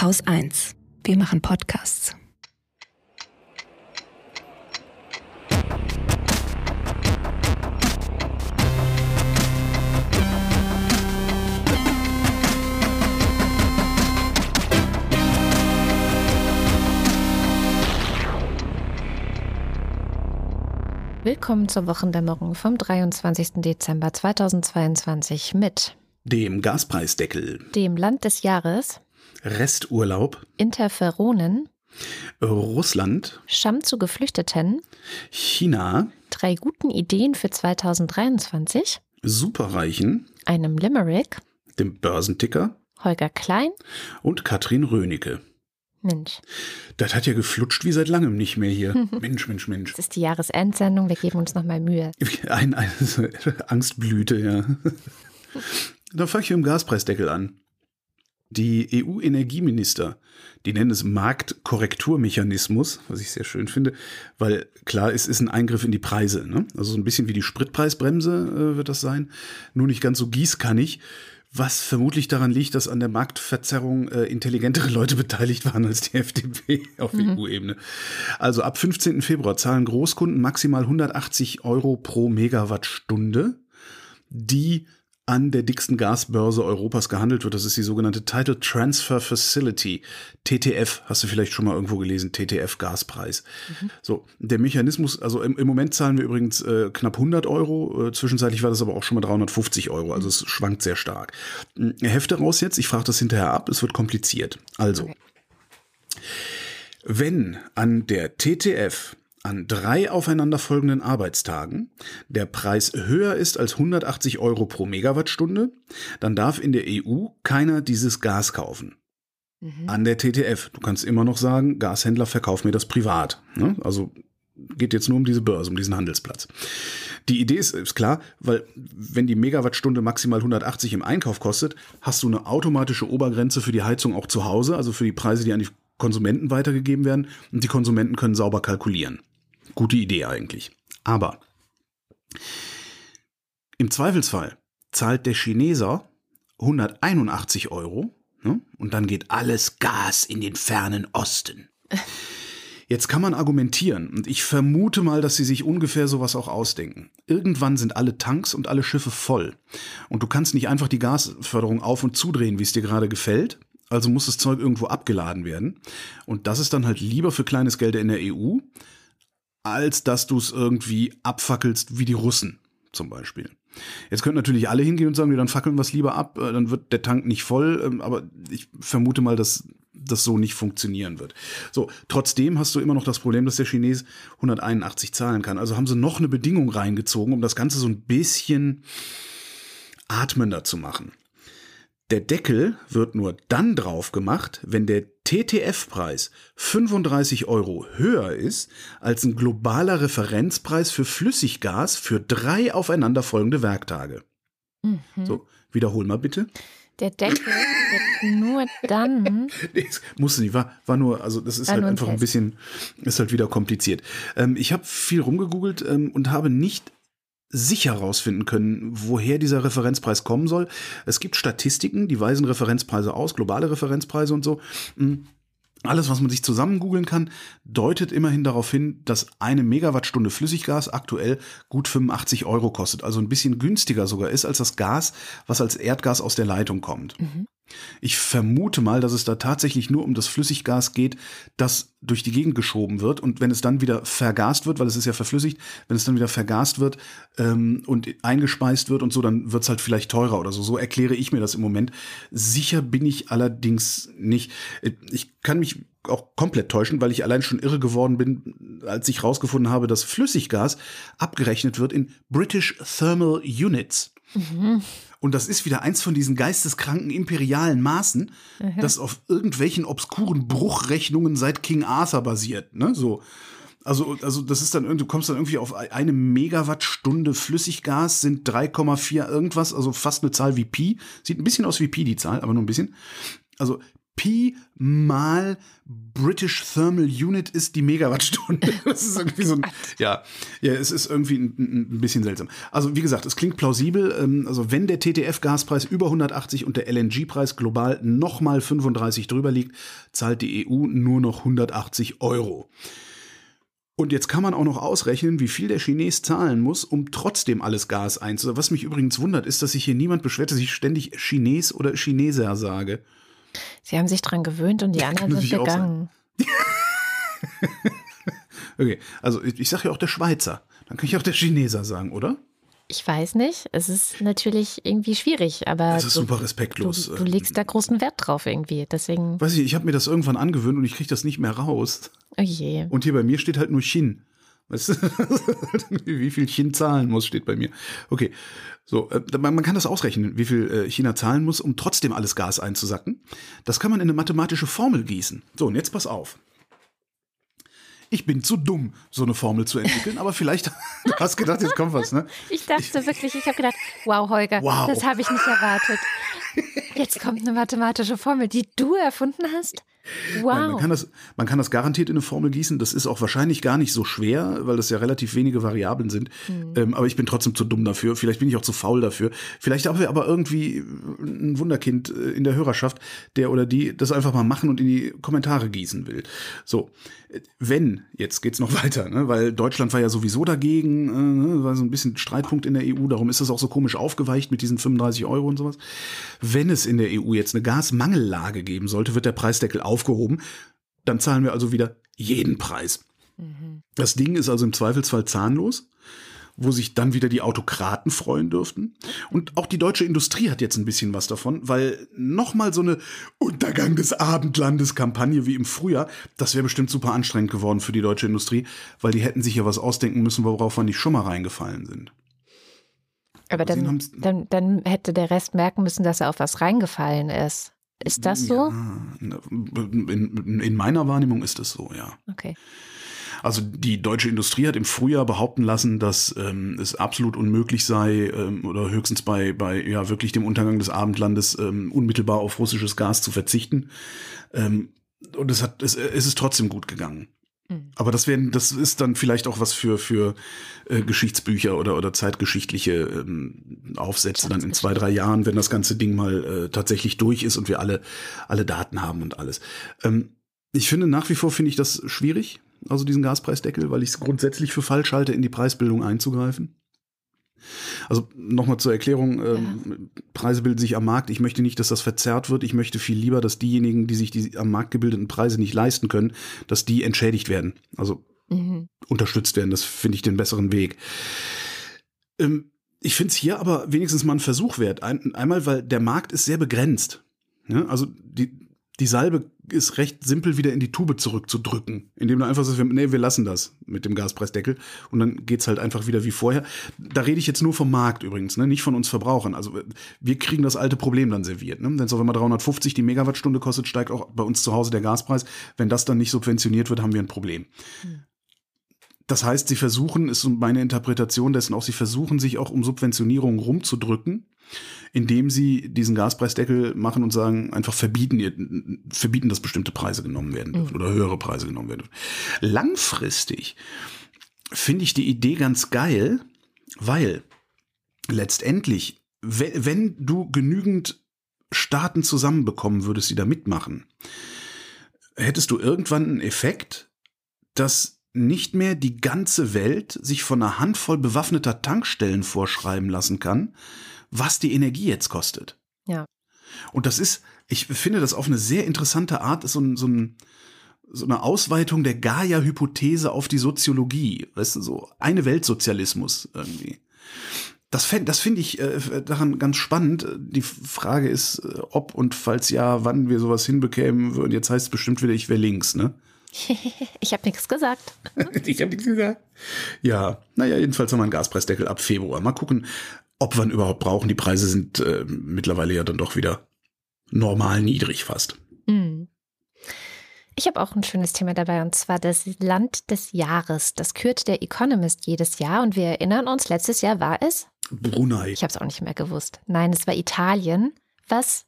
Haus 1. Wir machen Podcasts. Willkommen zur Wochendämmerung vom 23. Dezember 2022 mit dem Gaspreisdeckel, dem Land des Jahres, Resturlaub, Interferonen, Russland, Scham zu Geflüchteten, China, drei guten Ideen für 2023, Superreichen, einem Limerick, dem Börsenticker, Holger Klein und Katrin Rönecke. Mensch. Das hat ja geflutscht wie seit langem nicht mehr hier. Mensch, Mensch, Mensch. Das ist die Jahresendsendung, wir geben uns nochmal Mühe. Ein, eine Angstblüte, ja. Dann fange ich mit dem Gaspreisdeckel an. Die EU-Energieminister, die nennen es Marktkorrekturmechanismus, was ich sehr schön finde, weil klar, es ist ein Eingriff in die Preise. Ne? Also so ein bisschen wie die Spritpreisbremse äh, wird das sein, nur nicht ganz so gießkannig, was vermutlich daran liegt, dass an der Marktverzerrung äh, intelligentere Leute beteiligt waren als die FDP auf mhm. EU-Ebene. Also ab 15. Februar zahlen Großkunden maximal 180 Euro pro Megawattstunde, die an der dicksten Gasbörse Europas gehandelt wird. Das ist die sogenannte Title Transfer Facility. TTF, hast du vielleicht schon mal irgendwo gelesen, TTF Gaspreis. Mhm. So, der Mechanismus, also im, im Moment zahlen wir übrigens äh, knapp 100 Euro, äh, zwischenzeitlich war das aber auch schon mal 350 Euro, also es schwankt sehr stark. Hm, Hefte raus jetzt, ich frage das hinterher ab, es wird kompliziert. Also, okay. wenn an der TTF an drei aufeinanderfolgenden Arbeitstagen der Preis höher ist als 180 Euro pro Megawattstunde, dann darf in der EU keiner dieses Gas kaufen. Mhm. An der TTF. Du kannst immer noch sagen, Gashändler, verkauf mir das privat. Ne? Also geht jetzt nur um diese Börse, um diesen Handelsplatz. Die Idee ist, ist klar, weil wenn die Megawattstunde maximal 180 im Einkauf kostet, hast du eine automatische Obergrenze für die Heizung auch zu Hause, also für die Preise, die an die Konsumenten weitergegeben werden und die Konsumenten können sauber kalkulieren. Gute Idee eigentlich. Aber im Zweifelsfall zahlt der Chineser 181 Euro ne? und dann geht alles Gas in den fernen Osten. Jetzt kann man argumentieren und ich vermute mal, dass sie sich ungefähr sowas auch ausdenken. Irgendwann sind alle Tanks und alle Schiffe voll und du kannst nicht einfach die Gasförderung auf und zudrehen, wie es dir gerade gefällt. Also muss das Zeug irgendwo abgeladen werden. Und das ist dann halt lieber für kleines Geld in der EU, als dass du es irgendwie abfackelst wie die Russen zum Beispiel. Jetzt könnten natürlich alle hingehen und sagen, dann fackeln wir es lieber ab, äh, dann wird der Tank nicht voll, ähm, aber ich vermute mal, dass das so nicht funktionieren wird. So, trotzdem hast du immer noch das Problem, dass der Chines 181 zahlen kann. Also haben sie noch eine Bedingung reingezogen, um das Ganze so ein bisschen atmender zu machen. Der Deckel wird nur dann drauf gemacht, wenn der TTF-Preis 35 Euro höher ist als ein globaler Referenzpreis für Flüssiggas für drei aufeinanderfolgende Werktage. Mhm. So, wiederhol mal bitte. Der Deckel wird nur dann. nee, musste nicht, war, war nur, also das ist halt ein einfach ein bisschen, ist halt wieder kompliziert. Ähm, ich habe viel rumgegoogelt ähm, und habe nicht sicher herausfinden können, woher dieser Referenzpreis kommen soll. Es gibt Statistiken, die weisen Referenzpreise aus, globale Referenzpreise und so. Hm. Alles, was man sich zusammen googeln kann, deutet immerhin darauf hin, dass eine Megawattstunde Flüssiggas aktuell gut 85 Euro kostet. Also ein bisschen günstiger sogar ist als das Gas, was als Erdgas aus der Leitung kommt. Mhm. Ich vermute mal, dass es da tatsächlich nur um das Flüssiggas geht, das durch die Gegend geschoben wird und wenn es dann wieder vergast wird, weil es ist ja verflüssigt, wenn es dann wieder vergast wird ähm, und eingespeist wird und so, dann wird es halt vielleicht teurer oder so. So erkläre ich mir das im Moment. Sicher bin ich allerdings nicht. Ich kann mich auch komplett täuschen, weil ich allein schon irre geworden bin, als ich rausgefunden habe, dass Flüssiggas abgerechnet wird in British Thermal Units. Mhm. Und das ist wieder eins von diesen geisteskranken imperialen Maßen, mhm. das auf irgendwelchen obskuren Bruchrechnungen seit King Arthur basiert. Ne? So. Also, also das ist dann irgendwie, du kommst dann irgendwie auf eine Megawattstunde Flüssiggas sind 3,4 irgendwas, also fast eine Zahl wie Pi. Sieht ein bisschen aus wie Pi, die Zahl, aber nur ein bisschen. Also Pi mal British Thermal Unit ist die Megawattstunde. Das ist irgendwie so ein, ja, ja, es ist irgendwie ein, ein bisschen seltsam. Also wie gesagt, es klingt plausibel. Ähm, also wenn der TTF-Gaspreis über 180 und der LNG-Preis global nochmal 35 drüber liegt, zahlt die EU nur noch 180 Euro. Und jetzt kann man auch noch ausrechnen, wie viel der Chines zahlen muss, um trotzdem alles Gas einzusetzen. Was mich übrigens wundert, ist, dass sich hier niemand beschwert, dass ich ständig Chines oder Chineser sage. Sie haben sich dran gewöhnt und die anderen sind gegangen. okay, also ich, ich sage ja auch der Schweizer. Dann kann ich auch der Chineser sagen, oder? Ich weiß nicht. Es ist natürlich irgendwie schwierig, aber. Das ist du, super respektlos. Du, du, legst da großen Wert drauf irgendwie. Deswegen. Weiß ich, ich habe mir das irgendwann angewöhnt und ich kriege das nicht mehr raus. Oh je. Und hier bei mir steht halt nur Chin. Weißt du, wie viel Chin zahlen muss, steht bei mir. Okay. So, äh, man kann das ausrechnen, wie viel äh, China zahlen muss, um trotzdem alles Gas einzusacken. Das kann man in eine mathematische Formel gießen. So, und jetzt pass auf. Ich bin zu dumm, so eine Formel zu entwickeln, aber vielleicht, du hast gedacht, jetzt kommt was, ne? Ich dachte wirklich, ich habe gedacht, wow, Holger, wow. das habe ich nicht erwartet. Jetzt kommt eine mathematische Formel, die du erfunden hast? Wow. Nein, man, kann das, man kann das garantiert in eine Formel gießen. Das ist auch wahrscheinlich gar nicht so schwer, weil das ja relativ wenige Variablen sind. Mhm. Ähm, aber ich bin trotzdem zu dumm dafür. Vielleicht bin ich auch zu faul dafür. Vielleicht haben wir aber irgendwie ein Wunderkind äh, in der Hörerschaft, der oder die das einfach mal machen und in die Kommentare gießen will. So, wenn, jetzt geht's noch weiter, ne? weil Deutschland war ja sowieso dagegen, äh, ne? war so ein bisschen Streitpunkt in der EU, darum ist das auch so komisch aufgeweicht mit diesen 35 Euro und sowas. Wenn es in der EU jetzt eine Gasmangellage geben sollte, wird der Preisdeckel aufgehoben. Dann zahlen wir also wieder jeden Preis. Mhm. Das Ding ist also im Zweifelsfall zahnlos wo sich dann wieder die Autokraten freuen dürften. Und auch die deutsche Industrie hat jetzt ein bisschen was davon, weil nochmal so eine Untergang des Abendlandes Kampagne wie im Frühjahr, das wäre bestimmt super anstrengend geworden für die deutsche Industrie, weil die hätten sich ja was ausdenken müssen, worauf wir nicht schon mal reingefallen sind. Aber dann, dann, dann hätte der Rest merken müssen, dass er auf was reingefallen ist. Ist das so? Ja, in, in meiner Wahrnehmung ist es so, ja. Okay. Also die deutsche Industrie hat im Frühjahr behaupten lassen, dass ähm, es absolut unmöglich sei ähm, oder höchstens bei, bei ja wirklich dem Untergang des Abendlandes ähm, unmittelbar auf russisches Gas zu verzichten. Ähm, und es hat es, es ist trotzdem gut gegangen. Mhm. Aber das werden, das ist dann vielleicht auch was für für äh, Geschichtsbücher oder oder zeitgeschichtliche ähm, Aufsätze dann in zwei drei Jahren, wenn das ganze Ding mal äh, tatsächlich durch ist und wir alle alle Daten haben und alles. Ähm, ich finde nach wie vor finde ich das schwierig, also diesen Gaspreisdeckel, weil ich es grundsätzlich für falsch halte, in die Preisbildung einzugreifen. Also nochmal zur Erklärung, ähm, ja. Preise bilden sich am Markt. Ich möchte nicht, dass das verzerrt wird. Ich möchte viel lieber, dass diejenigen, die sich die am Markt gebildeten Preise nicht leisten können, dass die entschädigt werden. Also mhm. unterstützt werden. Das finde ich den besseren Weg. Ähm, ich finde es hier aber wenigstens mal ein Versuch wert. Ein, einmal, weil der Markt ist sehr begrenzt. Ja, also die, die Salbe ist recht simpel wieder in die Tube zurückzudrücken, indem du einfach sagst, nee, wir lassen das mit dem Gaspreisdeckel und dann geht's halt einfach wieder wie vorher. Da rede ich jetzt nur vom Markt übrigens, ne? nicht von uns Verbrauchern. Also wir kriegen das alte Problem dann serviert. Ne? Wenn es auf einmal 350 die Megawattstunde kostet, steigt auch bei uns zu Hause der Gaspreis. Wenn das dann nicht subventioniert wird, haben wir ein Problem. Hm. Das heißt, sie versuchen, ist meine Interpretation dessen auch, sie versuchen sich auch um Subventionierung rumzudrücken indem sie diesen Gaspreisdeckel machen und sagen, einfach verbieten, verbieten, dass bestimmte Preise genommen werden dürfen mhm. oder höhere Preise genommen werden dürfen. Langfristig finde ich die Idee ganz geil, weil letztendlich, wenn du genügend Staaten zusammenbekommen würdest, die da mitmachen, hättest du irgendwann einen Effekt, dass nicht mehr die ganze Welt sich von einer Handvoll bewaffneter Tankstellen vorschreiben lassen kann, was die Energie jetzt kostet. Ja. Und das ist, ich finde das auf eine sehr interessante Art, ist so ein, so ein so eine Ausweitung der Gaia-Hypothese auf die Soziologie. Weißt du, so eine Weltsozialismus irgendwie. Das, fänd, das finde ich äh, daran ganz spannend. Die Frage ist, äh, ob und falls ja, wann wir sowas hinbekämen würden. Jetzt heißt es bestimmt wieder, ich wäre links, ne? ich habe nichts gesagt. ich habe nichts gesagt. Ja, naja, jedenfalls haben wir einen Gaspreisdeckel ab Februar. Mal gucken, ob wir ihn überhaupt brauchen. Die Preise sind äh, mittlerweile ja dann doch wieder normal niedrig fast. Mhm. Ich habe auch ein schönes Thema dabei und zwar das Land des Jahres. Das kürt der Economist jedes Jahr und wir erinnern uns, letztes Jahr war es Brunei. Ich habe es auch nicht mehr gewusst. Nein, es war Italien, was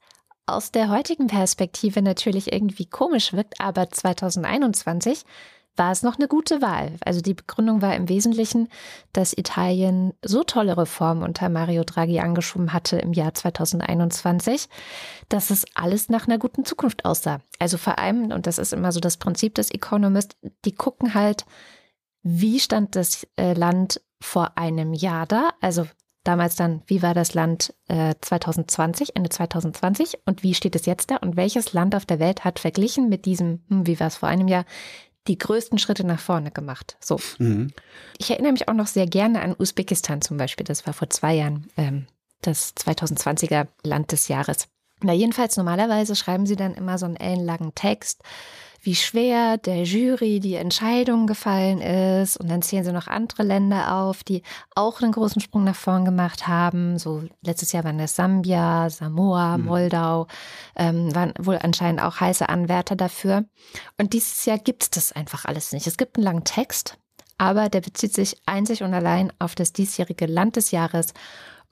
aus der heutigen Perspektive natürlich irgendwie komisch wirkt, aber 2021 war es noch eine gute Wahl. Also die Begründung war im Wesentlichen, dass Italien so tolle Reformen unter Mario Draghi angeschoben hatte im Jahr 2021, dass es alles nach einer guten Zukunft aussah. Also vor allem, und das ist immer so das Prinzip des Economist, die gucken halt, wie stand das äh, Land vor einem Jahr da? Also damals dann, wie war das Land äh, 2020, Ende 2020 und wie steht es jetzt da? Und welches Land auf der Welt hat verglichen mit diesem, hm, wie war es vor einem Jahr, die größten Schritte nach vorne gemacht? So. Mhm. Ich erinnere mich auch noch sehr gerne an Usbekistan zum Beispiel. Das war vor zwei Jahren ähm, das 2020er Land des Jahres. Na, jedenfalls normalerweise schreiben sie dann immer so einen ellenlangen Text wie schwer der Jury die Entscheidung gefallen ist. Und dann zählen sie noch andere Länder auf, die auch einen großen Sprung nach vorn gemacht haben. So letztes Jahr waren das Sambia, Samoa, mhm. Moldau, ähm, waren wohl anscheinend auch heiße Anwärter dafür. Und dieses Jahr gibt es das einfach alles nicht. Es gibt einen langen Text, aber der bezieht sich einzig und allein auf das diesjährige Land des Jahres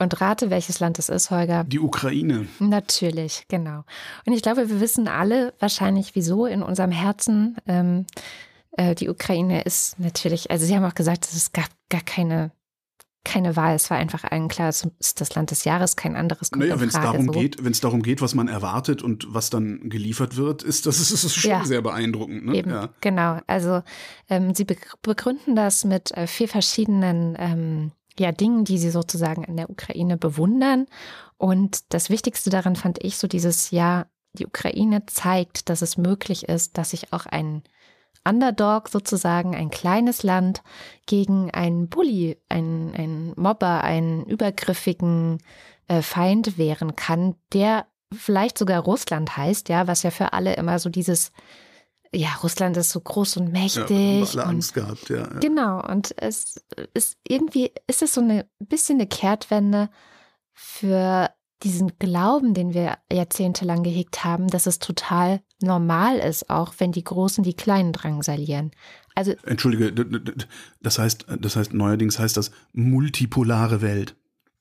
und rate, welches Land es ist, Holger. Die Ukraine. Natürlich, genau. Und ich glaube, wir wissen alle wahrscheinlich, wieso in unserem Herzen. Ähm, äh, die Ukraine ist natürlich, also Sie haben auch gesagt, es gab gar keine keine Wahl. Es war einfach allen klar, es ist das Land des Jahres, kein anderes kommt Naja, wenn es darum so. geht, wenn es darum geht, was man erwartet und was dann geliefert wird, ist das, ist, ist schon ja, sehr beeindruckend. Ne? Eben, ja. Genau. Also ähm, sie begründen das mit äh, vier verschiedenen ähm, ja, Dingen, die sie sozusagen in der Ukraine bewundern. Und das Wichtigste daran fand ich so dieses, ja, die Ukraine zeigt, dass es möglich ist, dass sich auch ein Underdog sozusagen, ein kleines Land gegen einen Bully, einen, einen Mobber, einen übergriffigen äh, Feind wehren kann, der vielleicht sogar Russland heißt, ja, was ja für alle immer so dieses ja, Russland ist so groß und mächtig. Ja, alle Angst und, gehabt, ja, ja. Genau, und es ist irgendwie, ist es so ein bisschen eine Kehrtwende für diesen Glauben, den wir jahrzehntelang gehegt haben, dass es total normal ist, auch wenn die Großen die Kleinen drangsalieren. Also Entschuldige, das heißt, das heißt neuerdings heißt das multipolare Welt.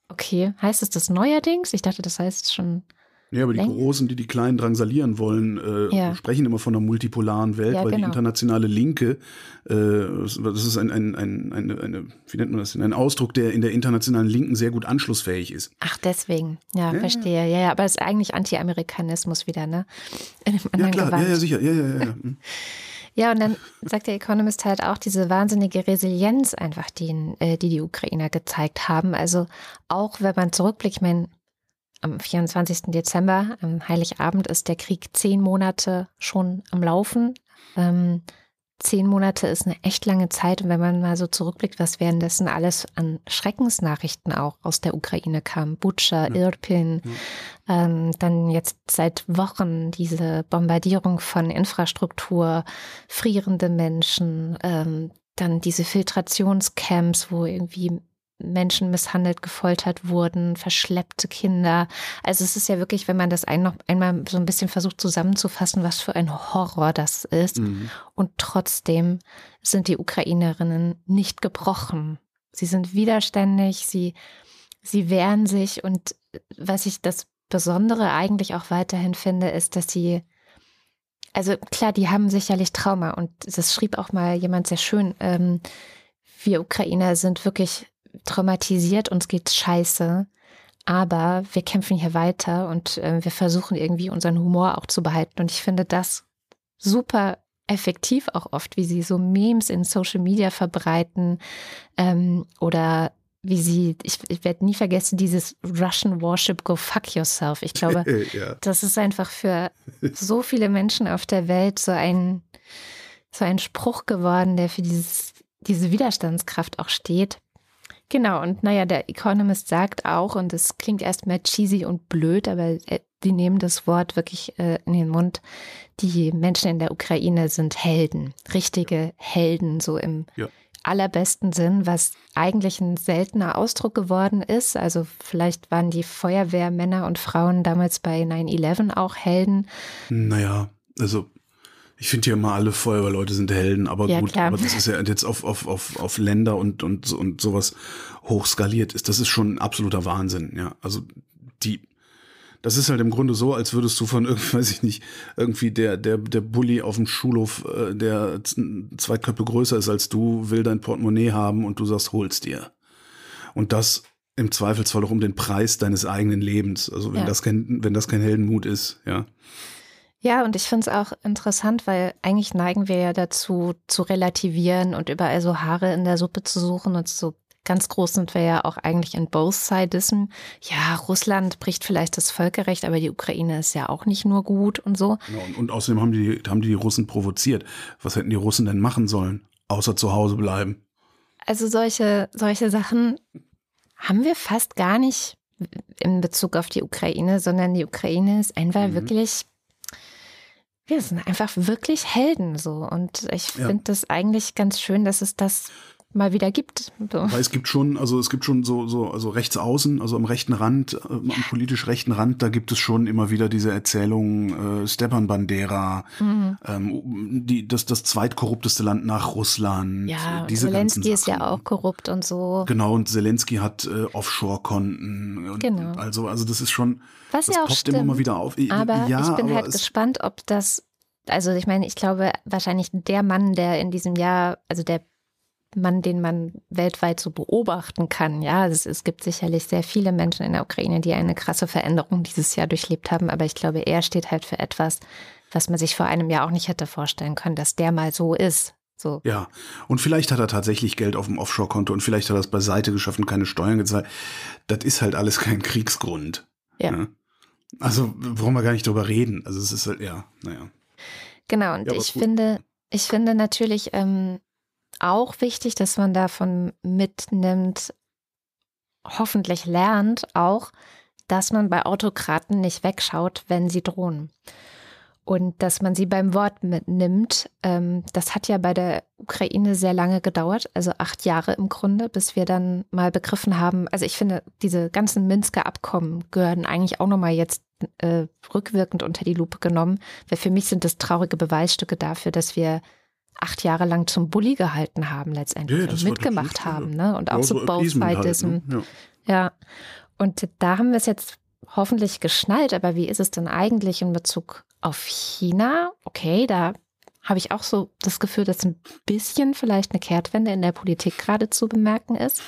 Okay, heißt es das neuerdings? Ich dachte, das heißt schon ja, aber die Lenk Großen, die die Kleinen drangsalieren wollen, äh, ja. sprechen immer von einer multipolaren Welt, ja, weil genau. die internationale Linke, äh, das ist ein, ein, ein, eine, eine, wie nennt man das denn, ein Ausdruck, der in der internationalen Linken sehr gut anschlussfähig ist. Ach, deswegen. Ja, ja verstehe. Ja, ja, aber es ist eigentlich Anti-Amerikanismus wieder, ne? ja, klar, ja, ja, sicher. Ja, ja, ja. ja. Hm. Ja, und dann sagt der Economist halt auch diese wahnsinnige Resilienz einfach, die, äh, die die Ukrainer gezeigt haben. Also auch wenn man zurückblickt, ich meine, am 24. Dezember, am Heiligabend, ist der Krieg zehn Monate schon am Laufen. Ähm, zehn Monate ist eine echt lange Zeit. Und wenn man mal so zurückblickt, was währenddessen alles an Schreckensnachrichten auch aus der Ukraine kam, Butscha, ja. Irpin, ja. Ähm, dann jetzt seit Wochen diese Bombardierung von Infrastruktur, frierende Menschen, ähm, dann diese Filtrationscamps, wo irgendwie Menschen misshandelt, gefoltert wurden, verschleppte Kinder. Also es ist ja wirklich, wenn man das ein, noch einmal so ein bisschen versucht zusammenzufassen, was für ein Horror das ist. Mhm. Und trotzdem sind die Ukrainerinnen nicht gebrochen. Sie sind widerständig, sie, sie wehren sich. Und was ich das Besondere eigentlich auch weiterhin finde, ist, dass sie also klar, die haben sicherlich Trauma und das schrieb auch mal jemand sehr schön. Ähm, wir Ukrainer sind wirklich traumatisiert, uns geht's scheiße. Aber wir kämpfen hier weiter und äh, wir versuchen irgendwie unseren Humor auch zu behalten. Und ich finde das super effektiv auch oft, wie sie so Memes in Social Media verbreiten ähm, oder wie sie, ich, ich werde nie vergessen, dieses Russian Worship Go Fuck Yourself. Ich glaube, ja. das ist einfach für so viele Menschen auf der Welt so ein, so ein Spruch geworden, der für dieses, diese Widerstandskraft auch steht. Genau, und naja, der Economist sagt auch, und es klingt erstmal cheesy und blöd, aber die nehmen das Wort wirklich äh, in den Mund, die Menschen in der Ukraine sind Helden, richtige Helden, so im ja. allerbesten Sinn, was eigentlich ein seltener Ausdruck geworden ist. Also vielleicht waren die Feuerwehrmänner und Frauen damals bei 9-11 auch Helden. Naja, also ich finde ja immer alle Feuerwehrleute sind Helden, aber ja, gut, klar. aber das ist ja jetzt auf, auf, auf, auf Länder und, und, und sowas hochskaliert ist. Das ist schon ein absoluter Wahnsinn, ja. Also die, Das ist halt im Grunde so, als würdest du von irgendwie, weiß ich nicht, irgendwie der, der, der Bully auf dem Schulhof, äh, der zwei Köpfe größer ist als du, will dein Portemonnaie haben und du sagst, hol's dir. Und das im Zweifelsfall auch um den Preis deines eigenen Lebens. Also wenn ja. das kein, wenn das kein Heldenmut ist, ja. Ja, und ich finde es auch interessant, weil eigentlich neigen wir ja dazu, zu relativieren und überall so Haare in der Suppe zu suchen und so ganz groß sind wir ja auch eigentlich in both sidism. Ja, Russland bricht vielleicht das Völkerrecht, aber die Ukraine ist ja auch nicht nur gut und so. Ja, und, und, außerdem haben die, haben die, die Russen provoziert. Was hätten die Russen denn machen sollen, außer zu Hause bleiben? Also solche, solche Sachen haben wir fast gar nicht in Bezug auf die Ukraine, sondern die Ukraine ist einfach mhm. wirklich wir sind einfach wirklich Helden so. Und ich ja. finde das eigentlich ganz schön, dass es das mal wieder gibt. So. Weil es gibt schon, also es gibt schon so, so, also rechts außen, also am rechten Rand, äh, am politisch rechten Rand, da gibt es schon immer wieder diese Erzählung, äh, Stepan Bandera, mhm. ähm, die, das, das zweitkorrupteste Land nach Russland. Ja, diese Zelensky ist ja auch korrupt und so. Genau, und Zelensky hat äh, Offshore-Konten. Genau. Also, also das ist schon, Was das ja auch poppt stimmt, immer mal wieder auf. Aber ja, ich bin halt gespannt, ob das also ich meine, ich glaube wahrscheinlich der Mann, der in diesem Jahr, also der man, den man weltweit so beobachten kann. Ja, es, es gibt sicherlich sehr viele Menschen in der Ukraine, die eine krasse Veränderung dieses Jahr durchlebt haben, aber ich glaube, er steht halt für etwas, was man sich vor einem Jahr auch nicht hätte vorstellen können, dass der mal so ist. So. Ja, und vielleicht hat er tatsächlich Geld auf dem Offshore-Konto und vielleicht hat er es beiseite geschafft und keine Steuern gezahlt. Das ist halt alles kein Kriegsgrund. Ja. Ne? Also wollen wir gar nicht drüber reden. Also es ist halt, ja, naja. Genau, und ja, ich finde, ich finde natürlich, ähm, auch wichtig, dass man davon mitnimmt, hoffentlich lernt auch, dass man bei Autokraten nicht wegschaut, wenn sie drohen. Und dass man sie beim Wort mitnimmt. Ähm, das hat ja bei der Ukraine sehr lange gedauert, also acht Jahre im Grunde, bis wir dann mal begriffen haben. Also ich finde, diese ganzen Minsker Abkommen gehören eigentlich auch nochmal jetzt äh, rückwirkend unter die Lupe genommen, weil für mich sind das traurige Beweisstücke dafür, dass wir acht Jahre lang zum Bully gehalten haben letztendlich ja, und mitgemacht haben. Ne? Und auch so Both-Sidism. Halt, ne? ja. ja. Und da haben wir es jetzt hoffentlich geschnallt, aber wie ist es denn eigentlich in Bezug auf China? Okay, da habe ich auch so das Gefühl, dass ein bisschen vielleicht eine Kehrtwende in der Politik gerade zu bemerken ist.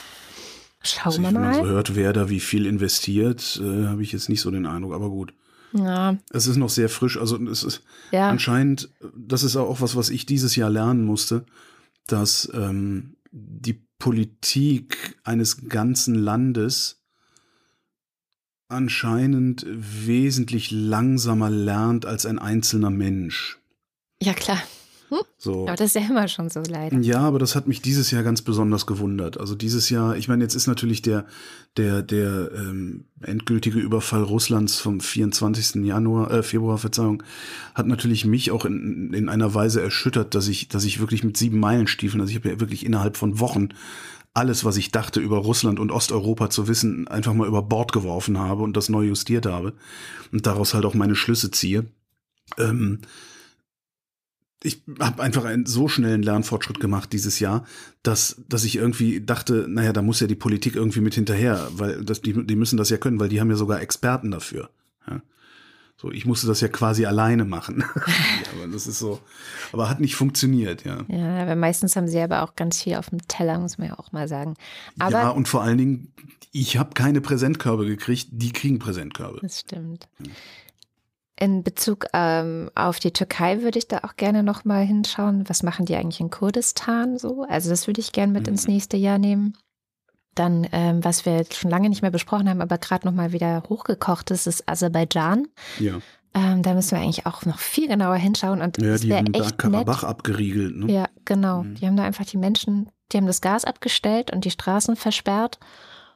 Schauen also, wir mal. Wenn man so hört, wer da wie viel investiert, äh, habe ich jetzt nicht so den Eindruck, aber gut. Ja. Es ist noch sehr frisch. Also es ist ja. anscheinend, das ist auch was, was ich dieses Jahr lernen musste, dass ähm, die Politik eines ganzen Landes anscheinend wesentlich langsamer lernt als ein einzelner Mensch. Ja, klar. So. Aber das ist ja immer schon so leider. Ja, aber das hat mich dieses Jahr ganz besonders gewundert. Also dieses Jahr, ich meine, jetzt ist natürlich der, der, der ähm, endgültige Überfall Russlands vom 24. Januar, äh, Februar, Verzeihung, hat natürlich mich auch in, in einer Weise erschüttert, dass ich, dass ich wirklich mit sieben Meilenstiefeln, also ich habe ja wirklich innerhalb von Wochen alles, was ich dachte über Russland und Osteuropa zu wissen, einfach mal über Bord geworfen habe und das neu justiert habe und daraus halt auch meine Schlüsse ziehe. Ähm, ich habe einfach einen so schnellen Lernfortschritt gemacht dieses Jahr, dass, dass ich irgendwie dachte, naja, da muss ja die Politik irgendwie mit hinterher, weil das, die, die müssen das ja können, weil die haben ja sogar Experten dafür. Ja. So, ich musste das ja quasi alleine machen. ja, aber das ist so, aber hat nicht funktioniert, ja. Ja, aber meistens haben sie aber auch ganz viel auf dem Teller, muss man ja auch mal sagen. Aber ja, und vor allen Dingen, ich habe keine Präsentkörbe gekriegt, die kriegen Präsentkörbe. Das stimmt. Ja. In Bezug ähm, auf die Türkei würde ich da auch gerne noch mal hinschauen. Was machen die eigentlich in Kurdistan so? Also das würde ich gerne mit mhm. ins nächste Jahr nehmen. Dann, ähm, was wir schon lange nicht mehr besprochen haben, aber gerade noch mal wieder hochgekocht ist, ist Aserbaidschan. Ja. Ähm, da müssen wir eigentlich auch noch viel genauer hinschauen. Und ja, die haben da Karabach abgeriegelt. Ne? Ja, genau. Mhm. Die haben da einfach die Menschen, die haben das Gas abgestellt und die Straßen versperrt.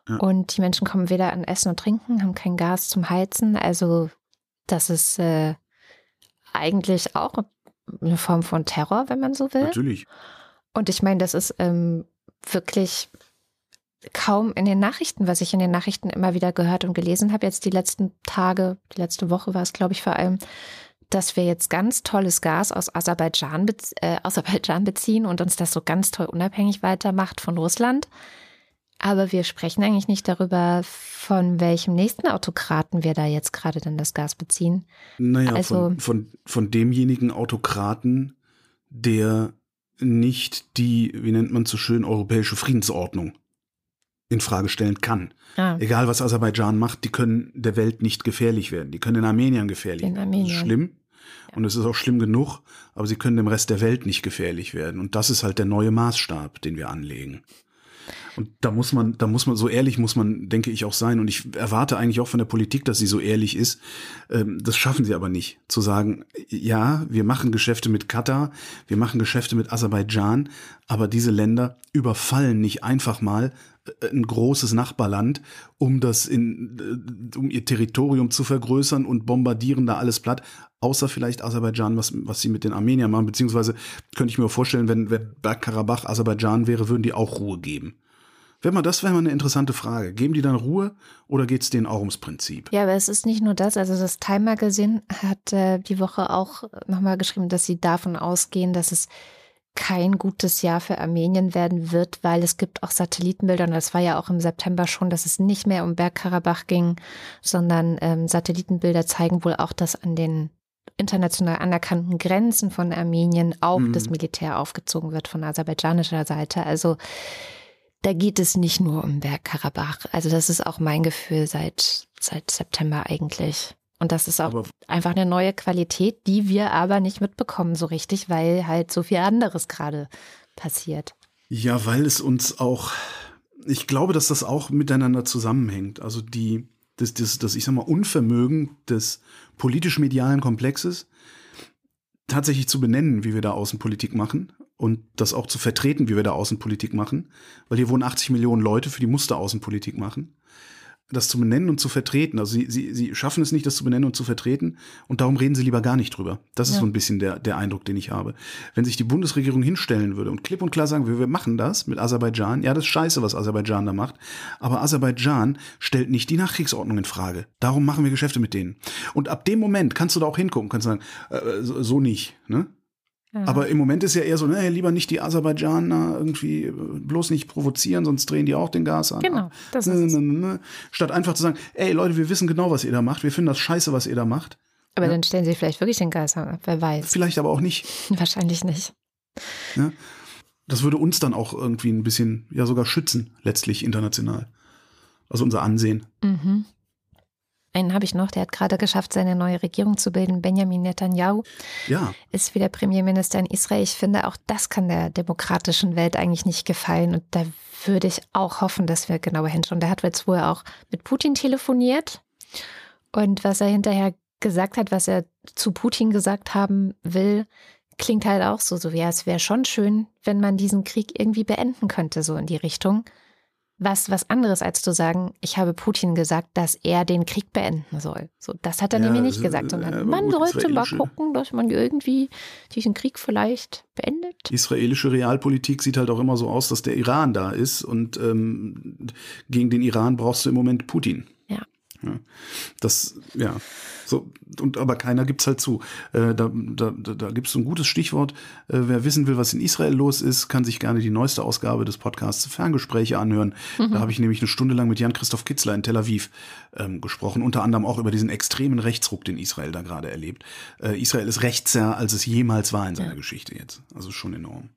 Ja. Und die Menschen kommen weder an Essen und Trinken, haben kein Gas zum Heizen. Also das ist äh, eigentlich auch eine Form von Terror, wenn man so will. Natürlich. Und ich meine, das ist ähm, wirklich kaum in den Nachrichten, was ich in den Nachrichten immer wieder gehört und gelesen habe, jetzt die letzten Tage, die letzte Woche war es, glaube ich, vor allem, dass wir jetzt ganz tolles Gas aus Aserbaidschan, äh, Aserbaidschan beziehen und uns das so ganz toll unabhängig weitermacht von Russland. Aber wir sprechen eigentlich nicht darüber, von welchem nächsten Autokraten wir da jetzt gerade dann das Gas beziehen. Naja, also, von, von, von demjenigen Autokraten, der nicht die, wie nennt man so schön, europäische Friedensordnung in Frage stellen kann. Ah. Egal was Aserbaidschan macht, die können der Welt nicht gefährlich werden. Die können in Armenien gefährlich werden. Armenien. Das ist schlimm. Ja. Und es ist auch schlimm genug, aber sie können dem Rest der Welt nicht gefährlich werden. Und das ist halt der neue Maßstab, den wir anlegen. Und da muss man, da muss man, so ehrlich muss man, denke ich, auch sein. Und ich erwarte eigentlich auch von der Politik, dass sie so ehrlich ist. Ähm, das schaffen sie aber nicht. Zu sagen, ja, wir machen Geschäfte mit Katar, wir machen Geschäfte mit Aserbaidschan, aber diese Länder überfallen nicht einfach mal ein großes Nachbarland, um das in, äh, um ihr Territorium zu vergrößern und bombardieren da alles platt, außer vielleicht Aserbaidschan, was, was sie mit den Armeniern machen, beziehungsweise könnte ich mir vorstellen, wenn, wenn Bergkarabach Aserbaidschan wäre, würden die auch Ruhe geben. Wenn man, das wäre mal eine interessante Frage. Geben die dann Ruhe oder geht es denen auch ums Prinzip? Ja, aber es ist nicht nur das. Also das Time Magazine hat äh, die Woche auch nochmal geschrieben, dass sie davon ausgehen, dass es kein gutes Jahr für Armenien werden wird, weil es gibt auch Satellitenbilder und das war ja auch im September schon, dass es nicht mehr um Bergkarabach ging, sondern ähm, Satellitenbilder zeigen wohl auch, dass an den international anerkannten Grenzen von Armenien auch mhm. das Militär aufgezogen wird von aserbaidschanischer Seite. Also da geht es nicht nur um Bergkarabach. Also das ist auch mein Gefühl seit, seit September eigentlich. Und das ist auch aber einfach eine neue Qualität, die wir aber nicht mitbekommen so richtig, weil halt so viel anderes gerade passiert. Ja, weil es uns auch, ich glaube, dass das auch miteinander zusammenhängt. Also die, das, das, das ich sag mal, Unvermögen des politisch-medialen Komplexes tatsächlich zu benennen, wie wir da Außenpolitik machen und das auch zu vertreten, wie wir da Außenpolitik machen, weil hier wohnen 80 Millionen Leute, für die musste Außenpolitik machen. Das zu benennen und zu vertreten. Also sie, sie, sie schaffen es nicht, das zu benennen und zu vertreten und darum reden sie lieber gar nicht drüber. Das ist ja. so ein bisschen der, der Eindruck, den ich habe. Wenn sich die Bundesregierung hinstellen würde und klipp und klar sagen, wir, wir machen das mit Aserbaidschan, ja, das ist scheiße, was Aserbaidschan da macht, aber Aserbaidschan stellt nicht die Nachkriegsordnung in Frage. Darum machen wir Geschäfte mit denen. Und ab dem Moment kannst du da auch hingucken, kannst sagen, äh, so, so nicht, ne? Aber im Moment ist ja eher so, ne, lieber nicht die Aserbaidschaner irgendwie bloß nicht provozieren, sonst drehen die auch den Gas an. Genau, das ist ne, ne, ne, Statt einfach zu sagen, ey Leute, wir wissen genau, was ihr da macht, wir finden das scheiße, was ihr da macht. Aber ja? dann stellen sie vielleicht wirklich den Gas an, wer weiß. Vielleicht aber auch nicht. Wahrscheinlich nicht. Ja? Das würde uns dann auch irgendwie ein bisschen, ja sogar schützen, letztlich international. Also unser Ansehen. Mhm. Einen habe ich noch, der hat gerade geschafft, seine neue Regierung zu bilden. Benjamin Netanyahu ja. ist wieder Premierminister in Israel. Ich finde, auch das kann der demokratischen Welt eigentlich nicht gefallen. Und da würde ich auch hoffen, dass wir genauer hinschauen. Der hat jetzt wohl auch mit Putin telefoniert. Und was er hinterher gesagt hat, was er zu Putin gesagt haben will, klingt halt auch so, so ja, es wäre schon schön, wenn man diesen Krieg irgendwie beenden könnte, so in die Richtung was was anderes als zu sagen, ich habe Putin gesagt, dass er den Krieg beenden soll. So, das hat er ja, nämlich nicht gesagt, sondern ja, man gut, sollte mal gucken, dass man irgendwie diesen Krieg vielleicht beendet. Die israelische Realpolitik sieht halt auch immer so aus, dass der Iran da ist und ähm, gegen den Iran brauchst du im Moment Putin. Ja. Das, ja. So, und aber keiner gibt's halt zu. Äh, da da, da gibt es ein gutes Stichwort. Äh, wer wissen will, was in Israel los ist, kann sich gerne die neueste Ausgabe des Podcasts Ferngespräche anhören. Mhm. Da habe ich nämlich eine Stunde lang mit Jan-Christoph Kitzler in Tel Aviv ähm, gesprochen, unter anderem auch über diesen extremen Rechtsruck, den Israel da gerade erlebt. Äh, Israel ist rechtser, als es jemals war in seiner ja. Geschichte jetzt. Also schon enorm.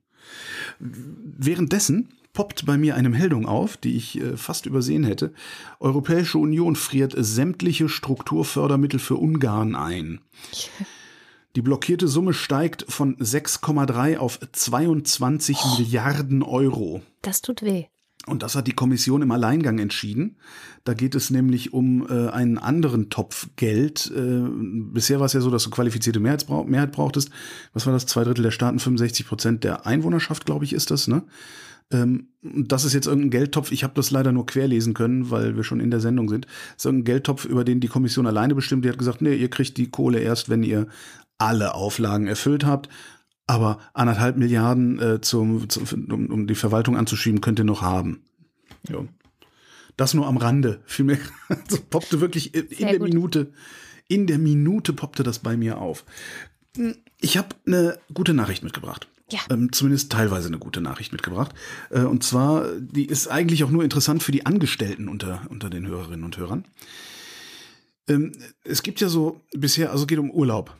Währenddessen poppt bei mir eine Meldung auf, die ich äh, fast übersehen hätte. Europäische Union friert sämtliche Strukturfördermittel für Ungarn ein. Die blockierte Summe steigt von 6,3 auf 22 oh. Milliarden Euro. Das tut weh. Und das hat die Kommission im Alleingang entschieden. Da geht es nämlich um äh, einen anderen Topf Geld. Äh, bisher war es ja so, dass du qualifizierte Mehrheit, brauch Mehrheit brauchtest. Was war das? Zwei Drittel der Staaten, 65 Prozent der Einwohnerschaft, glaube ich, ist das, ne? Ähm, das ist jetzt irgendein Geldtopf, ich habe das leider nur querlesen können, weil wir schon in der Sendung sind. Das ist irgendein Geldtopf, über den die Kommission alleine bestimmt. Die hat gesagt, nee, ihr kriegt die Kohle erst, wenn ihr alle Auflagen erfüllt habt. Aber anderthalb Milliarden äh, zum, zum, um, um die Verwaltung anzuschieben, könnt ihr noch haben. Ja. Das nur am Rande. Vielmehr also poppte wirklich in, in der gut. Minute, in der Minute poppte das bei mir auf. Ich habe eine gute Nachricht mitgebracht. Ja. ähm, zumindest teilweise eine gute Nachricht mitgebracht. Äh, und zwar, die ist eigentlich auch nur interessant für die Angestellten unter, unter den Hörerinnen und Hörern. Ähm, es gibt ja so bisher, also geht um Urlaub.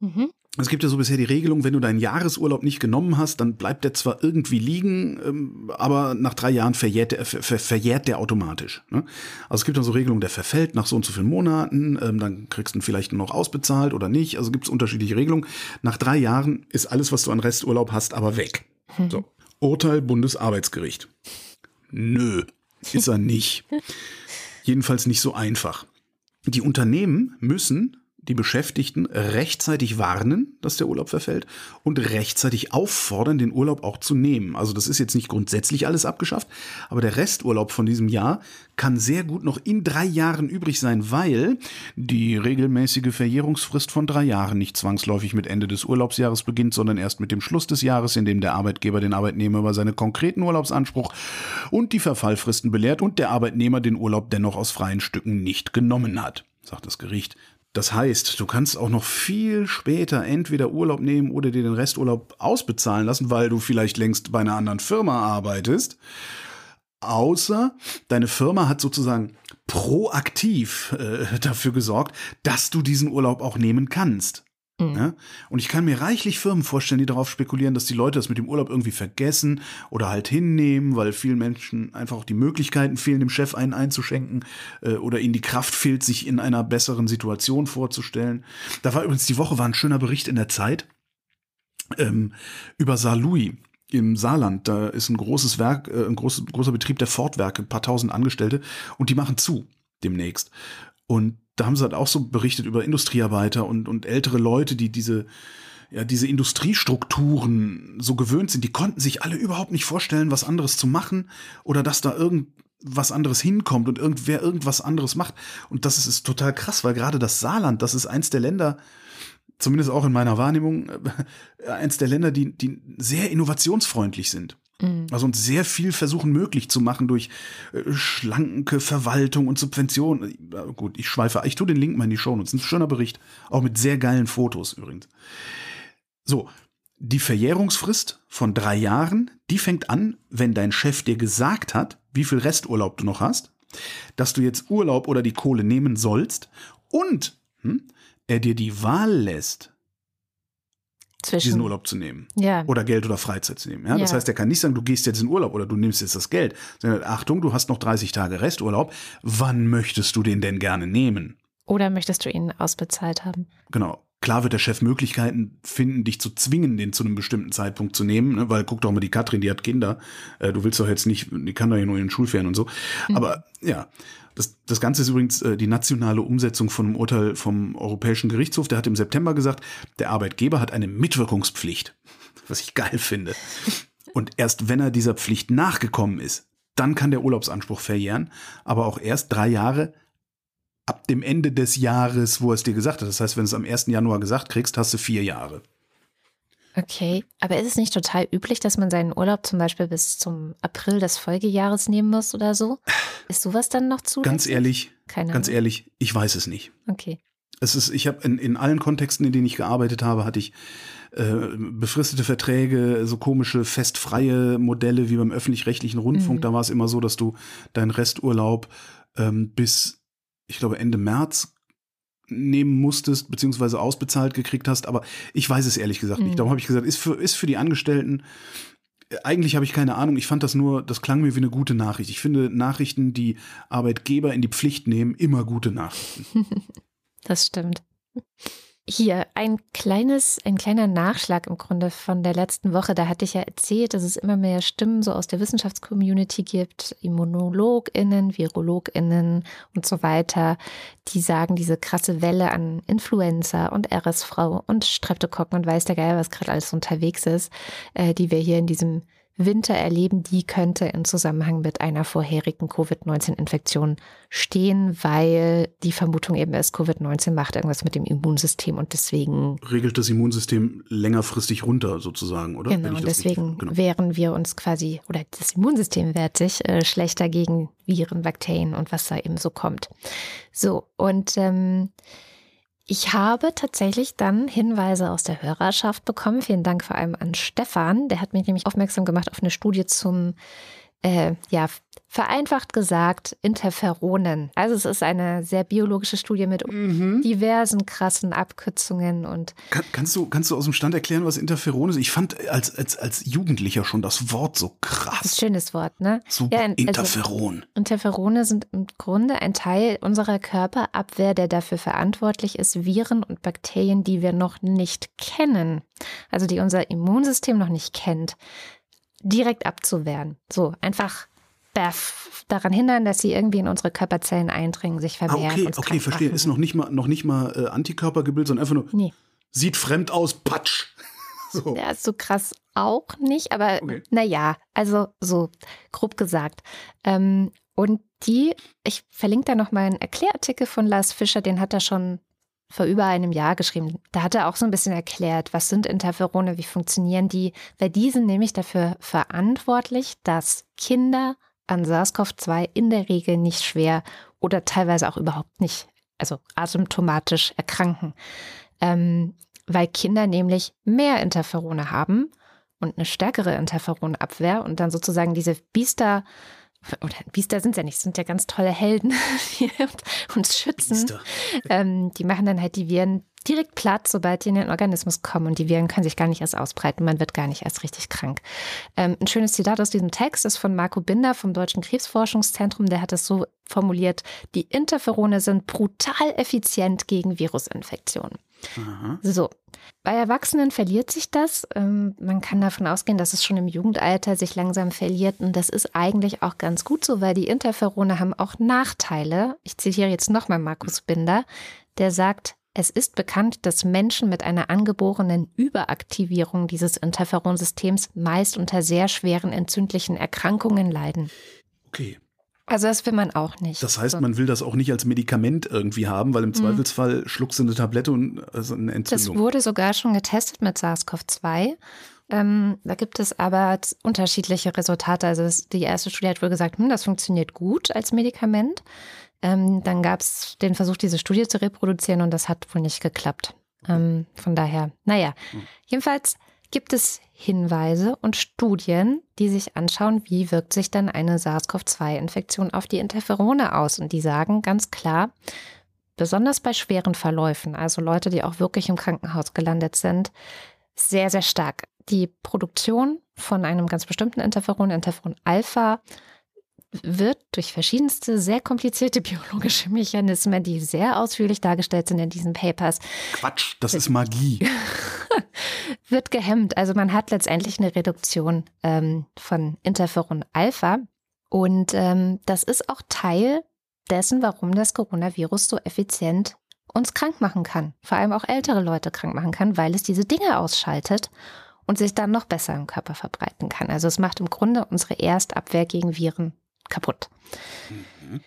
Mhm. Es gibt ja so bisher die Regelung, wenn du deinen Jahresurlaub nicht genommen hast, dann bleibt der zwar irgendwie liegen, ähm, aber nach drei Jahren verjährt der, ver, verjährt der automatisch. Ne? Also es gibt dann so Regelungen, der verfällt nach so und so vielen Monaten, ähm, dann kriegst du ihn vielleicht noch ausbezahlt oder nicht. Also gibt es unterschiedliche Regelungen. Nach drei Jahren ist alles, was du an Resturlaub hast, aber weg. Hm. So. Urteil Bundesarbeitsgericht. Nö, ist er nicht. Jedenfalls nicht so einfach. Die Unternehmen müssen die Beschäftigten rechtzeitig warnen, dass der Urlaub verfällt und rechtzeitig auffordern, den Urlaub auch zu nehmen. Also das ist jetzt nicht grundsätzlich alles abgeschafft, aber der Resturlaub von diesem Jahr kann sehr gut noch in drei Jahren übrig sein, weil die regelmäßige Verjährungsfrist von drei Jahren nicht zwangsläufig mit Ende des Urlaubsjahres beginnt, sondern erst mit dem Schluss des Jahres, in dem der Arbeitgeber den Arbeitnehmer über seine konkreten Urlaubsanspruch und die Verfallfristen belehrt und der Arbeitnehmer den Urlaub dennoch aus freien Stücken nicht genommen hat sagt das Gericht. Das heißt, du kannst auch noch viel später entweder Urlaub nehmen oder dir den Resturlaub ausbezahlen lassen, weil du vielleicht längst bei einer anderen Firma arbeitest. Außer deine Firma hat sozusagen proaktiv äh, dafür gesorgt, dass du diesen Urlaub auch nehmen kannst. Mhm. Ja? Und ich kann mir reichlich Firmen vorstellen, die darauf spekulieren, dass die Leute das mit dem Urlaub irgendwie vergessen oder halt hinnehmen, weil vielen Menschen einfach auch die Möglichkeiten fehlen, dem Chef einen einzuschenken äh, oder ihnen die Kraft fehlt, sich in einer besseren Situation vorzustellen. Da war übrigens die Woche war ein schöner Bericht in der Zeit ähm, über Saarlouis im Saarland. Da ist ein großes Werk, äh, ein groß, großer Betrieb der Fortwerke, ein paar tausend Angestellte und die machen zu demnächst. Und da haben sie halt auch so berichtet über Industriearbeiter und, und ältere Leute, die diese, ja, diese Industriestrukturen so gewöhnt sind, die konnten sich alle überhaupt nicht vorstellen, was anderes zu machen oder dass da irgendwas anderes hinkommt und irgendwer irgendwas anderes macht. Und das ist, ist total krass, weil gerade das Saarland, das ist eins der Länder, zumindest auch in meiner Wahrnehmung, äh, eins der Länder, die, die sehr innovationsfreundlich sind. Mhm. Also uns sehr viel versuchen möglich zu machen durch äh, schlanke Verwaltung und Subvention. Äh, gut, ich schweife, ich tue den Link mal in die Show. Ist ein schöner Bericht, auch mit sehr geilen Fotos übrigens. So, die Verjährungsfrist von drei Jahren, die fängt an, wenn dein Chef dir gesagt hat, wie viel Resturlaub du noch hast, dass du jetzt Urlaub oder die Kohle nehmen sollst und hm, er dir die Wahl lässt, zwischen. diesen Urlaub zu nehmen. Ja. Oder Geld oder Freizeit zu nehmen. Ja? Das heißt, er kann nicht sagen, du gehst jetzt in Urlaub oder du nimmst jetzt das Geld. Sondern Achtung, du hast noch 30 Tage Resturlaub. Wann möchtest du den denn gerne nehmen? Oder möchtest du ihn ausbezahlt haben? Genau. Klar wird der Chef Möglichkeiten finden, dich zu zwingen, den zu einem bestimmten Zeitpunkt zu nehmen, ne? weil guck doch mal die Katrin, die hat Kinder. Äh, du willst doch jetzt nicht, die kann doch ja nur in den Schulferien und so. Mhm. Aber ja, das, das Ganze ist übrigens äh, die nationale Umsetzung von einem Urteil vom Europäischen Gerichtshof. Der hat im September gesagt, der Arbeitgeber hat eine Mitwirkungspflicht, was ich geil finde. Und erst wenn er dieser Pflicht nachgekommen ist, dann kann der Urlaubsanspruch verjähren, aber auch erst drei Jahre ab dem Ende des Jahres, wo er es dir gesagt hat. Das heißt, wenn du es am 1. Januar gesagt kriegst, hast du vier Jahre. Okay, aber ist es nicht total üblich, dass man seinen Urlaub zum Beispiel bis zum April des Folgejahres nehmen muss oder so? Ist sowas dann noch zu? Ganz ehrlich, Keine ganz ehrlich, ich weiß es nicht. Okay. Es ist, ich habe in, in allen Kontexten, in denen ich gearbeitet habe, hatte ich äh, befristete Verträge, so komische festfreie Modelle wie beim öffentlich-rechtlichen Rundfunk. Mhm. Da war es immer so, dass du deinen Resturlaub ähm, bis, ich glaube, Ende März nehmen musstest, beziehungsweise ausbezahlt gekriegt hast, aber ich weiß es ehrlich gesagt mhm. nicht. Darum habe ich gesagt, ist für, ist für die Angestellten, eigentlich habe ich keine Ahnung, ich fand das nur, das klang mir wie eine gute Nachricht. Ich finde Nachrichten, die Arbeitgeber in die Pflicht nehmen, immer gute Nachrichten. das stimmt. Hier ein kleines, ein kleiner Nachschlag im Grunde von der letzten Woche. Da hatte ich ja erzählt, dass es immer mehr Stimmen so aus der Wissenschaftscommunity gibt, ImmunologInnen, VirologInnen und so weiter, die sagen, diese krasse Welle an Influenza und RSV und Streptokokken und weiß der Geier, was gerade alles unterwegs ist, äh, die wir hier in diesem Winter erleben, die könnte im Zusammenhang mit einer vorherigen Covid-19-Infektion stehen, weil die Vermutung eben ist, Covid-19 macht irgendwas mit dem Immunsystem und deswegen. Regelt das Immunsystem längerfristig runter sozusagen, oder? Genau, und deswegen genau. wehren wir uns quasi, oder das Immunsystem wehrt sich äh, schlechter gegen Viren, Bakterien und was da eben so kommt. So, und ähm, Ich habe tatsächlich dann Hinweise aus der Hörerschaft bekommen. Vielen Dank vor allem an Stefan. Der hat mich nämlich aufmerksam gemacht auf eine Studie zum äh, ja, vereinfacht gesagt, Interferonen. Also es ist eine sehr biologische Studie mit mhm. diversen krassen Abkürzungen und. Kann, kannst, du, kannst du aus dem Stand erklären, was Interferon ist? Ich fand als, als, als Jugendlicher schon das Wort so krass. Das ist ein schönes Wort, ne? Super. Ja, also Interferon. Interferone sind im Grunde ein Teil unserer Körperabwehr, der dafür verantwortlich ist, Viren und Bakterien, die wir noch nicht kennen, also die unser Immunsystem noch nicht kennt, direkt abzuwehren. So, einfach daran hindern, dass sie irgendwie in unsere Körperzellen eindringen, sich ah, vermehren. Ah, okay, okay, verstehe. Ist noch nicht mal, noch nicht mal äh, Antikörpergebild, sondern einfach nur nee. sieht fremd aus, patsch. so. Ja, ist so krass auch nicht, aber okay. naja, also so grob gesagt. Ähm, und die, ich verlinke da noch mal einen Erklärartikel von Lars Fischer, den hat er schon vor über einem Jahr geschrieben. Da hat er auch so ein bisschen erklärt, was sind Interferone, wie funktionieren die, weil die sind nämlich dafür verantwortlich, dass Kinder an SARS-CoV-2 in der Regel nicht schwer oder teilweise auch überhaupt nicht, also asymptomatisch erkranken. Ähm, weil Kinder nämlich mehr Interferone haben und eine stärkere Interferonabwehr und dann sozusagen diese Biester oder Biester sind ja nicht, sind ja ganz tolle Helden, die uns schützen. Ähm, die machen dann halt die Viren direkt platt, sobald die in den Organismus kommen. Und die Viren können sich gar nicht erst ausbreiten. Man wird gar nicht erst richtig krank. Ähm, ein schönes Zitat aus diesem Text ist von Marco Binder vom Deutschen Krebsforschungszentrum. Der hat es so formuliert, die Interferone sind brutal effizient gegen Virusinfektionen. Aha. So. Bei Erwachsenen verliert sich das. Ähm, man kann davon ausgehen, dass es schon im Jugendalter sich langsam verliert. Und das ist eigentlich auch ganz gut so, weil die Interferone haben auch Nachteile. Ich zitiere jetzt nochmal Markus Binder, der sagt, es ist bekannt, dass Menschen mit einer angeborenen Überaktivierung dieses Interferonsystems meist unter sehr schweren entzündlichen Erkrankungen leiden. Okay. Also das will man auch nicht. Das heißt, so. man will das auch nicht als Medikament irgendwie haben, weil im mhm. Zweifelsfall schluckst du eine Tablette und also eine Entzündung. Das wurde sogar schon getestet mit SARS-CoV-2. Ähm, da gibt es aber unterschiedliche Resultate. Also das, die erste Studie hat wohl gesagt, hm, das funktioniert gut als Medikament. Ähm, dann gab es den Versuch, diese Studie zu reproduzieren und das hat wohl nicht geklappt. Ähm, von daher, naja, mhm. jedenfalls gibt es Hinweise und Studien, die sich anschauen, wie wirkt sich dann eine SARS-CoV-2-Infektion auf die Interferone aus. Und die sagen ganz klar, besonders bei schweren Verläufen, also Leute, die auch wirklich im Krankenhaus gelandet sind, sehr, sehr stark. Die Produktion von einem ganz bestimmten Interferon, Interferon Alpha, wird durch verschiedenste sehr komplizierte biologische Mechanismen, die sehr ausführlich dargestellt sind in diesen Papers. Quatsch, das ist Magie. wird gehemmt. Also man hat letztendlich eine Reduktion ähm, von Interferon Alpha. Und ähm, das ist auch Teil dessen, warum das Coronavirus so effizient uns krank machen kann. Vor allem auch ältere Leute krank machen kann, weil es diese Dinge ausschaltet und sich dann noch besser im Körper verbreiten kann. Also es macht im Grunde unsere Erstabwehr gegen Viren kaputt. Mhm.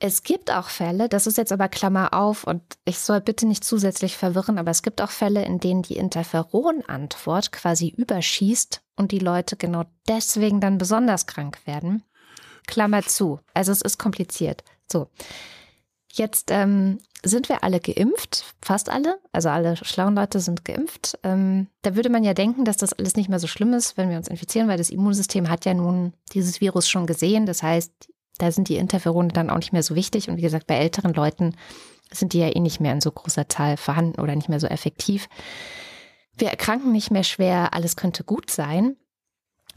Es gibt auch Fälle, das ist jetzt aber Klammer auf und ich soll bitte nicht zusätzlich verwirren, aber es gibt auch Fälle, in denen die Interferon-Antwort quasi überschießt und die Leute genau deswegen dann besonders krank werden. Klammer zu. Also es ist kompliziert. So. Jetzt ähm, sind wir alle geimpft, fast alle, also alle schlauen Leute sind geimpft. Ähm, da würde man ja denken, dass das alles nicht mehr so schlimm ist, wenn wir uns infizieren, weil das Immunsystem hat ja nun dieses Virus schon gesehen. Das heißt, da sind die Interferone dann auch nicht mehr so wichtig. Und wie gesagt, bei älteren Leuten sind die ja eh nicht mehr in so großer Zahl vorhanden oder nicht mehr so effektiv. Wir erkranken nicht mehr schwer, alles könnte gut sein.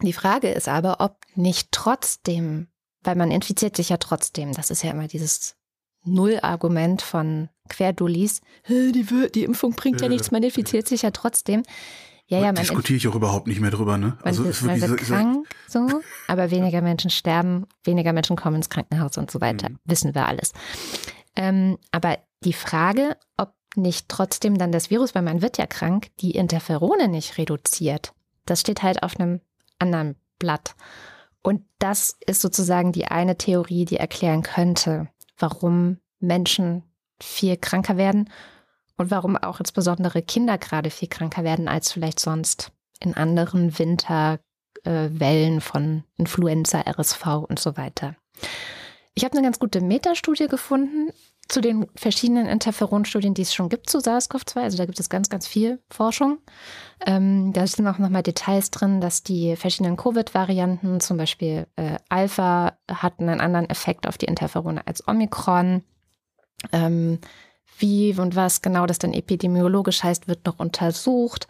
Die Frage ist aber, ob nicht trotzdem, weil man infiziert sich ja trotzdem, das ist ja immer dieses Null-Argument von Querdulis, die, die Impfung bringt ja nichts, man infiziert sich ja trotzdem. Ja, ja, man diskutiere ich auch überhaupt nicht mehr drüber, ne? Also wird, man wird krank, so, aber weniger Menschen sterben, weniger Menschen kommen ins Krankenhaus und so weiter. Mhm. Wissen wir alles. Ähm, aber die Frage, ob nicht trotzdem dann das Virus, weil man wird ja krank, die Interferone nicht reduziert, das steht halt auf einem anderen Blatt. Und das ist sozusagen die eine Theorie, die erklären könnte, warum Menschen viel kranker werden und warum auch insbesondere Kinder gerade viel kranker werden als vielleicht sonst in anderen Winterwellen äh, von Influenza, RSV und so weiter. Ich habe eine ganz gute Metastudie gefunden zu den verschiedenen Interferonstudien, die es schon gibt zu SARS-CoV-2. Also da gibt es ganz, ganz viel Forschung. Ähm, da sind auch nochmal Details drin, dass die verschiedenen Covid-Varianten, zum Beispiel äh, Alpha, hatten einen anderen Effekt auf die Interferone als Omikron. Ähm, wie und was genau das dann epidemiologisch heißt, wird noch untersucht.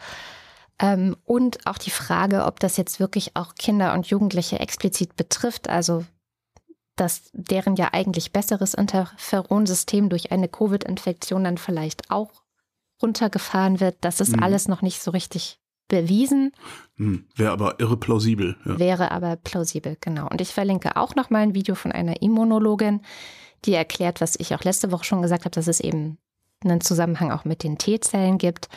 Ähm, und auch die Frage, ob das jetzt wirklich auch Kinder und Jugendliche explizit betrifft, also dass deren ja eigentlich besseres Interferonsystem durch eine Covid-Infektion dann vielleicht auch runtergefahren wird. Das ist mhm. alles noch nicht so richtig bewiesen. Mhm. Wäre aber irre plausibel. Ja. Wäre aber plausibel, genau. Und ich verlinke auch noch mal ein Video von einer Immunologin, die erklärt, was ich auch letzte Woche schon gesagt habe, dass es eben einen Zusammenhang auch mit den T-Zellen gibt.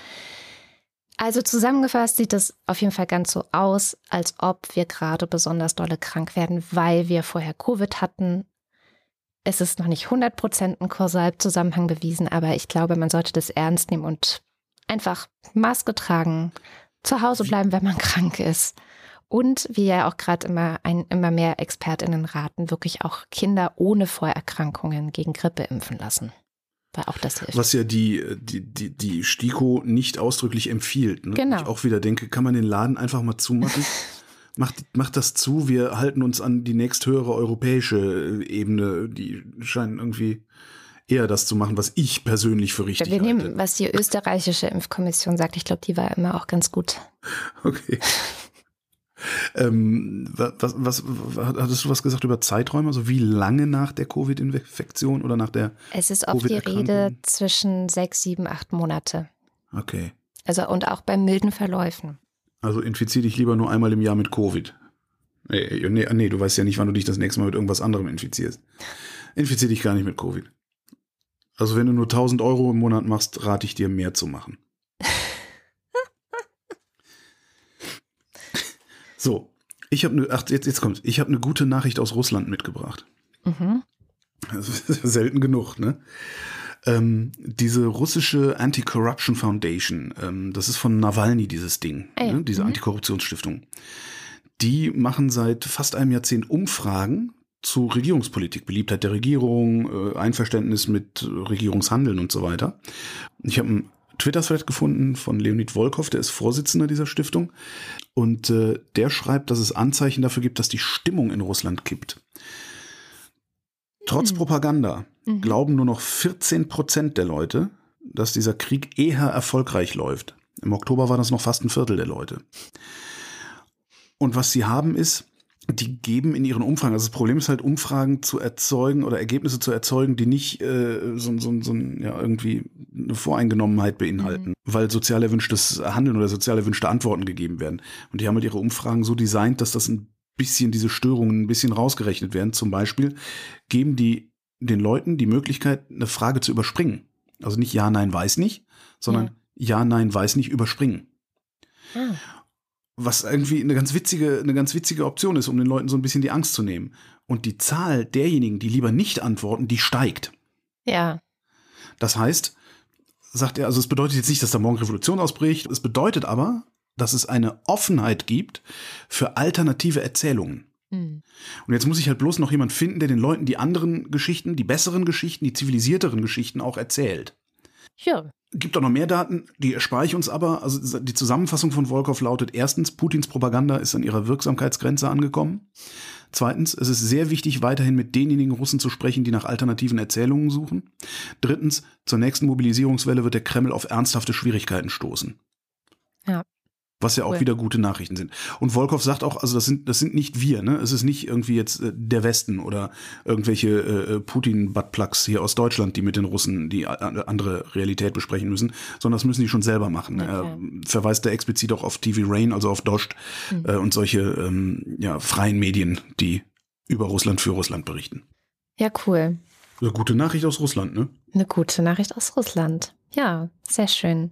Also zusammengefasst sieht es auf jeden Fall ganz so aus, als ob wir gerade besonders dolle krank werden, weil wir vorher Covid hatten. Es ist noch nicht 100% ein Kausalzusammenhang bewiesen, aber ich glaube, man sollte das ernst nehmen und einfach Maske tragen, zu Hause bleiben, wenn man krank ist. Und wie ja auch gerade immer, ein, immer mehr ExpertInnen raten, wirklich auch Kinder ohne Vorerkrankungen gegen Grippe impfen lassen. Weil auch das hilft. Was ja die, die, die, die STIKO nicht ausdrücklich empfiehlt. Ne? Genau. Ich auch wieder denke, kann man den Laden einfach mal zumachen? macht, macht das zu, wir halten uns an die nächsthöhere europäische Ebene, die scheinen irgendwie eher das zu machen, was ich persönlich für richtig wir halte. nehmen, was die österreichische Impfkommission sagt, ich glaube, die war immer auch ganz gut. Okay. Ähm, was, was, hattest du was gesagt über Zeiträume? Also wie lange nach der Covid-Infektion oder nach der Es ist oft die Rede zwischen sechs, sieben, acht Monate. Okay. Also und auch bei milden Verläufen. Also infizier dich lieber nur einmal im Jahr mit Covid. Nee, nee, nee, du weißt ja nicht, wann du dich das nächste Mal mit irgendwas anderem infizierst. Infizier dich gar nicht mit Covid. Also wenn du nur 1000 Euro im Monat machst, rate ich dir mehr zu machen. So, ich habe eine, ach, jetzt, jetzt kommt, ich habe eine gute Nachricht aus Russland mitgebracht. Mhm. Selten genug, ne? Ähm, diese russische Anti-Corruption Foundation, ähm, das ist von Nawalny dieses Ding, ah, ja. ne? diese mhm. Antikorruptionsstiftung. Die machen seit fast einem Jahrzehnt Umfragen zu Regierungspolitik, Beliebtheit der Regierung, äh, Einverständnis mit Regierungshandeln und so weiter. Ich habe ein Twitter-Thread gefunden von Leonid Volkov, der ist Vorsitzender dieser Stiftung. Und äh, der schreibt, dass es Anzeichen dafür gibt, dass die Stimmung in Russland kippt. Trotz mhm. Propaganda mhm. glauben nur noch 14 Prozent der Leute, dass dieser Krieg eher erfolgreich läuft. Im Oktober war das noch fast ein Viertel der Leute. Und was sie haben ist, die geben in ihren Umfragen, also das Problem ist halt, Umfragen zu erzeugen oder Ergebnisse zu erzeugen, die nicht äh, so, so, so ja, irgendwie eine Voreingenommenheit beinhalten, mhm. weil sozial erwünschtes Handeln oder sozial erwünschte Antworten gegeben werden. Und die haben halt ihre Umfragen so designt, dass das ein bisschen diese Störungen ein bisschen rausgerechnet werden. Zum Beispiel geben die den Leuten die Möglichkeit, eine Frage zu überspringen. Also nicht Ja, Nein, weiß nicht, sondern Ja, ja Nein, weiß nicht, überspringen. Ah was irgendwie eine ganz witzige, eine ganz witzige Option ist, um den Leuten so ein bisschen die Angst zu nehmen. Und die Zahl derjenigen, die lieber nicht antworten, die steigt. Ja. Das heißt, sagt er, also es bedeutet jetzt nicht, dass da morgen Revolution ausbricht. Es bedeutet aber, dass es eine Offenheit gibt für alternative Erzählungen. Mhm. Und jetzt muss ich halt bloß noch jemand finden, der den Leuten die anderen Geschichten, die besseren Geschichten, die zivilisierteren Geschichten auch erzählt. Ja. Gibt auch noch mehr Daten, die erspare ich uns aber. Also die Zusammenfassung von Volkov lautet erstens, Putins Propaganda ist an ihrer Wirksamkeitsgrenze angekommen. Zweitens, es ist sehr wichtig, weiterhin mit denjenigen Russen zu sprechen, die nach alternativen Erzählungen suchen. Drittens, zur nächsten Mobilisierungswelle wird der Kreml auf ernsthafte Schwierigkeiten stoßen. Ja. Was ja auch cool. wieder gute Nachrichten sind. Und Volkov sagt auch, also das sind, das sind nicht wir, ne? Es ist nicht irgendwie jetzt äh, der Westen oder irgendwelche äh, äh Putin-Buttplugs hier aus Deutschland, die mit den Russen die andere Realität besprechen müssen, sondern das müssen die schon selber machen. Okay. Er verweist da explizit auch auf TV Rain, also auf Dost mhm. äh, und solche ähm, ja, freien Medien, die über Russland für Russland berichten. Ja, cool. Eine gute Nachricht aus Russland, ne? Eine gute Nachricht aus Russland. Ja, sehr schön.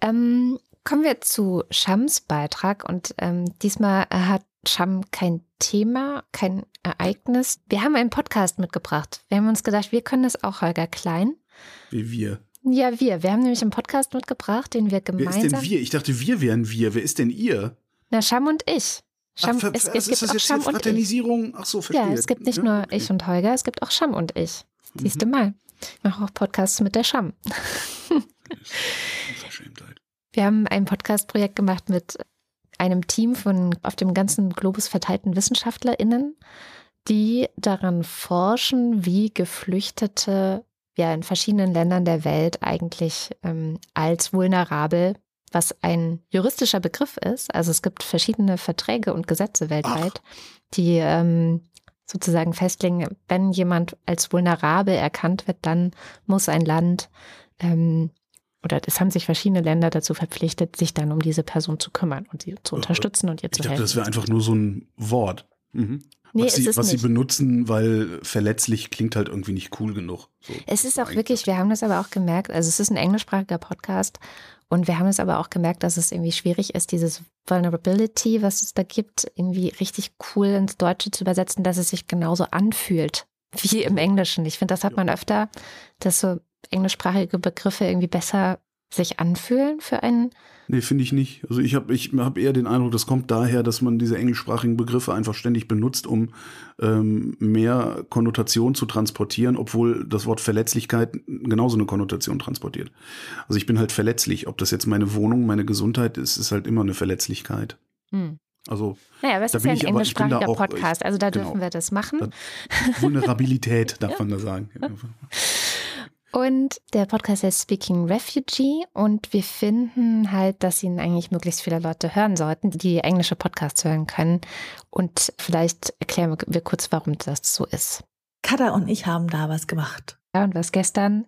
Ähm, Kommen wir zu Shams Beitrag und ähm, diesmal hat Sham kein Thema, kein Ereignis. Wir haben einen Podcast mitgebracht. Wir haben uns gedacht, wir können das auch, Holger Klein. Wie wir. Ja, wir. Wir haben nämlich einen Podcast mitgebracht, den wir gemeinsam. Wer ist denn wir? Ich dachte, wir wären wir. Wer ist denn ihr? Na, Sham und ich. Sham, Ach, es, es, ist gibt das auch Sham und ich. Ach so, verstehe. Ja, es gibt nicht ja, nur okay. ich und Holger, es gibt auch Sham und ich. Siehst du mhm. mal. Ich mache auch Podcasts mit der Scham. Wir haben ein Podcast-Projekt gemacht mit einem Team von auf dem ganzen Globus verteilten WissenschaftlerInnen, die daran forschen, wie Geflüchtete ja in verschiedenen Ländern der Welt eigentlich ähm, als vulnerabel, was ein juristischer Begriff ist. Also es gibt verschiedene Verträge und Gesetze weltweit, Ach. die ähm, sozusagen festlegen, wenn jemand als vulnerabel erkannt wird, dann muss ein Land ähm, oder es haben sich verschiedene Länder dazu verpflichtet, sich dann um diese Person zu kümmern und sie zu unterstützen und ihr zu ich helfen. Dachte, das wäre einfach nur so ein Wort. Mhm. Nee, was, sie, was sie, benutzen, weil verletzlich klingt halt irgendwie nicht cool genug. So es ist auch wirklich, wir haben das aber auch gemerkt, also es ist ein englischsprachiger Podcast und wir haben es aber auch gemerkt, dass es irgendwie schwierig ist, dieses Vulnerability, was es da gibt, irgendwie richtig cool ins Deutsche zu übersetzen, dass es sich genauso anfühlt wie im Englischen. Ich finde, das hat man öfter, dass so englischsprachige Begriffe irgendwie besser sich anfühlen für einen? Nee, finde ich nicht. Also ich habe ich hab eher den Eindruck, das kommt daher, dass man diese englischsprachigen Begriffe einfach ständig benutzt, um ähm, mehr Konnotation zu transportieren, obwohl das Wort Verletzlichkeit genauso eine Konnotation transportiert. Also ich bin halt verletzlich. Ob das jetzt meine Wohnung, meine Gesundheit ist, ist halt immer eine Verletzlichkeit. Hm. Also, naja, aber es ist ja ein englischsprachiger Podcast, also da genau, dürfen wir das machen. Da, Vulnerabilität, darf man da sagen. Und der Podcast heißt Speaking Refugee und wir finden halt, dass ihn eigentlich möglichst viele Leute hören sollten, die englische Podcasts hören können. Und vielleicht erklären wir kurz, warum das so ist. Kada und ich haben da was gemacht. Ja, und was gestern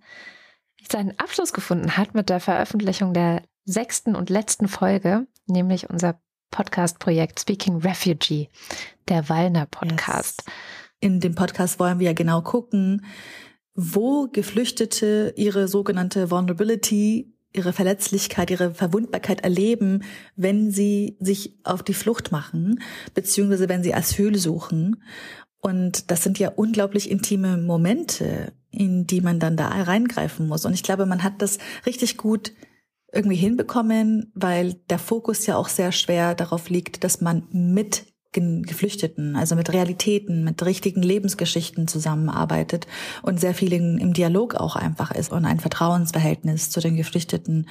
seinen Abschluss gefunden hat mit der Veröffentlichung der sechsten und letzten Folge, nämlich unser Podcast-Projekt Speaking Refugee, der Wallner Podcast. Yes. In dem Podcast wollen wir ja genau gucken, wo Geflüchtete ihre sogenannte Vulnerability, ihre Verletzlichkeit, ihre Verwundbarkeit erleben, wenn sie sich auf die Flucht machen, beziehungsweise wenn sie Asyl suchen. Und das sind ja unglaublich intime Momente, in die man dann da reingreifen muss. Und ich glaube, man hat das richtig gut irgendwie hinbekommen, weil der Fokus ja auch sehr schwer darauf liegt, dass man mit Geflüchteten, also mit Realitäten, mit richtigen Lebensgeschichten zusammenarbeitet und sehr viel im Dialog auch einfach ist und ein Vertrauensverhältnis zu den Geflüchteten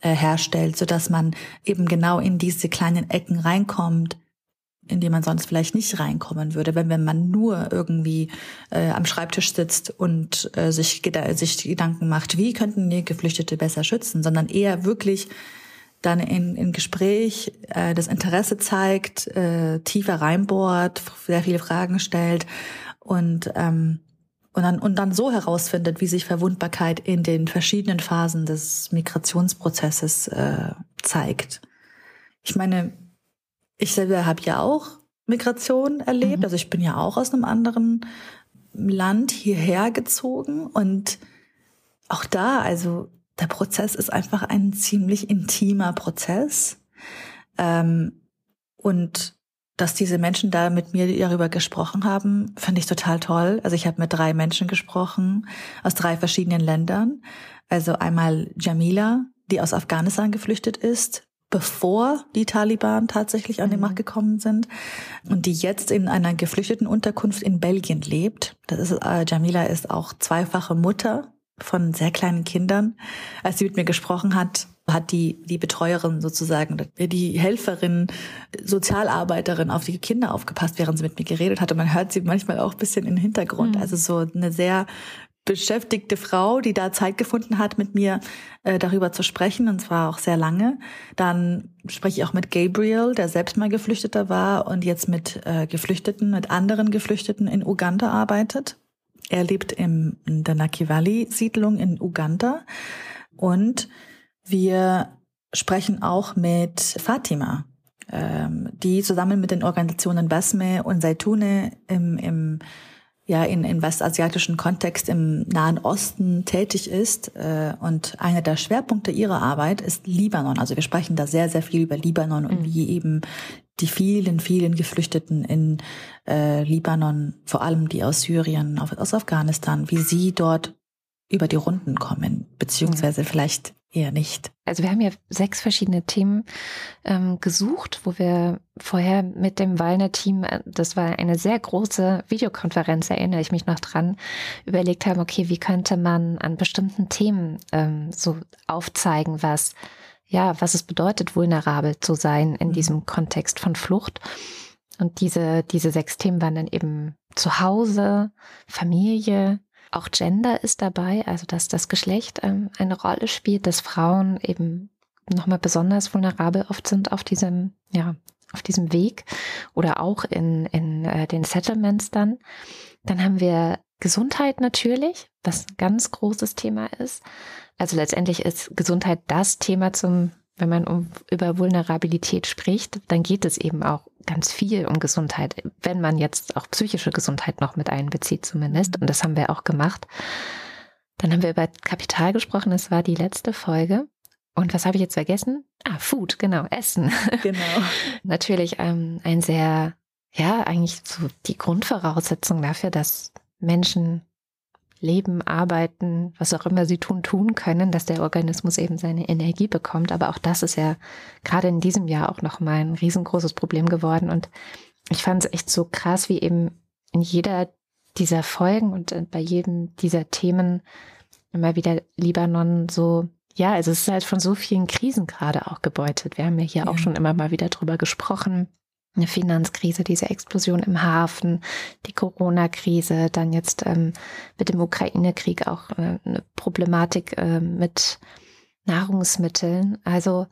äh, herstellt, so dass man eben genau in diese kleinen Ecken reinkommt, in die man sonst vielleicht nicht reinkommen würde, wenn, wenn man nur irgendwie äh, am Schreibtisch sitzt und äh, sich, sich Gedanken macht, wie könnten die Geflüchtete besser schützen, sondern eher wirklich dann in, in Gespräch äh, das Interesse zeigt, äh, tiefer reinbohrt, sehr viele Fragen stellt und ähm, und dann und dann so herausfindet, wie sich Verwundbarkeit in den verschiedenen Phasen des Migrationsprozesses äh, zeigt. Ich meine, ich selber habe ja auch Migration erlebt, mhm. also ich bin ja auch aus einem anderen Land hierher gezogen und auch da, also der Prozess ist einfach ein ziemlich intimer Prozess. Ähm, und dass diese Menschen da mit mir darüber gesprochen haben, fand ich total toll. Also ich habe mit drei Menschen gesprochen aus drei verschiedenen Ländern. Also einmal Jamila, die aus Afghanistan geflüchtet ist, bevor die Taliban tatsächlich an die mhm. Macht gekommen sind und die jetzt in einer geflüchteten Unterkunft in Belgien lebt. Das ist äh, Jamila ist auch zweifache Mutter von sehr kleinen Kindern. Als sie mit mir gesprochen hat, hat die, die Betreuerin sozusagen, die Helferin, Sozialarbeiterin auf die Kinder aufgepasst, während sie mit mir geredet hat. Und man hört sie manchmal auch ein bisschen im Hintergrund. Mhm. Also so eine sehr beschäftigte Frau, die da Zeit gefunden hat, mit mir äh, darüber zu sprechen, und zwar auch sehr lange. Dann spreche ich auch mit Gabriel, der selbst mal Geflüchteter war und jetzt mit äh, Geflüchteten, mit anderen Geflüchteten in Uganda arbeitet. Er lebt im, in der Valley Siedlung in Uganda und wir sprechen auch mit Fatima, ähm, die zusammen mit den Organisationen Basme und Zaitune im, im ja in, in westasiatischen Kontext im Nahen Osten tätig ist. Äh, und einer der Schwerpunkte ihrer Arbeit ist Libanon. Also wir sprechen da sehr, sehr viel über Libanon und mhm. wie eben die vielen, vielen Geflüchteten in äh, Libanon, vor allem die aus Syrien, aus Afghanistan, wie sie dort über die Runden kommen, beziehungsweise vielleicht eher nicht. Also wir haben ja sechs verschiedene Themen ähm, gesucht, wo wir vorher mit dem Wallner-Team, äh, das war eine sehr große Videokonferenz, erinnere ich mich noch dran, überlegt haben, okay, wie könnte man an bestimmten Themen ähm, so aufzeigen, was ja, was es bedeutet, vulnerabel zu sein in mhm. diesem Kontext von Flucht. Und diese, diese sechs Themen waren dann eben Zuhause, Familie, auch Gender ist dabei, also dass das Geschlecht ähm, eine Rolle spielt, dass Frauen eben nochmal besonders vulnerabel oft sind auf diesem, ja, auf diesem Weg oder auch in, in äh, den Settlements dann. Dann haben wir Gesundheit natürlich, was ein ganz großes Thema ist. Also letztendlich ist Gesundheit das Thema zum wenn man um, über Vulnerabilität spricht, dann geht es eben auch ganz viel um Gesundheit, wenn man jetzt auch psychische Gesundheit noch mit einbezieht zumindest. Und das haben wir auch gemacht. Dann haben wir über Kapital gesprochen, das war die letzte Folge. Und was habe ich jetzt vergessen? Ah, Food, genau, Essen. Genau. Natürlich ähm, ein sehr, ja, eigentlich so die Grundvoraussetzung dafür, dass Menschen leben, arbeiten, was auch immer sie tun, tun können, dass der Organismus eben seine Energie bekommt. Aber auch das ist ja gerade in diesem Jahr auch nochmal ein riesengroßes Problem geworden. Und ich fand es echt so krass, wie eben in jeder dieser Folgen und bei jedem dieser Themen immer wieder Libanon so, ja, also es ist halt von so vielen Krisen gerade auch gebeutelt. Wir haben ja hier ja. auch schon immer mal wieder drüber gesprochen eine Finanzkrise, diese Explosion im Hafen, die Corona-Krise, dann jetzt ähm, mit dem Ukraine-Krieg auch äh, eine Problematik äh, mit Nahrungsmitteln. Also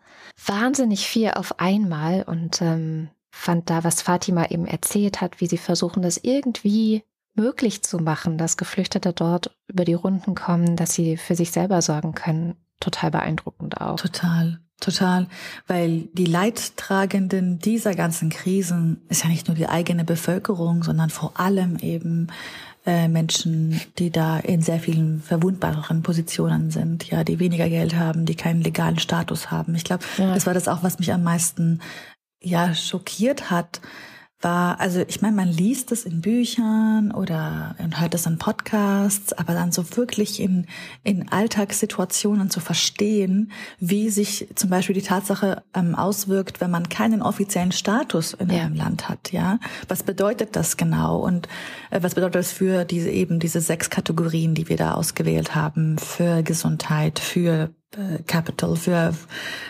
wahnsinnig viel auf einmal und ähm, fand da, was Fatima eben erzählt hat, wie sie versuchen, das irgendwie möglich zu machen, dass Geflüchtete dort über die Runden kommen, dass sie für sich selber sorgen können. Total beeindruckend auch. Total. Total, weil die Leidtragenden dieser ganzen Krisen ist ja nicht nur die eigene Bevölkerung, sondern vor allem eben äh, Menschen, die da in sehr vielen verwundbaren Positionen sind, ja, die weniger Geld haben, die keinen legalen Status haben. Ich glaube, ja. das war das auch, was mich am meisten ja schockiert hat, war, also ich meine, man liest es in Büchern oder hört es in Podcasts, aber dann so wirklich in, in Alltagssituationen zu verstehen, wie sich zum Beispiel die Tatsache ähm, auswirkt, wenn man keinen offiziellen Status in ja. einem Land hat, ja. Was bedeutet das genau und äh, was bedeutet das für diese eben diese sechs Kategorien, die wir da ausgewählt haben, für Gesundheit, für äh, Capital, für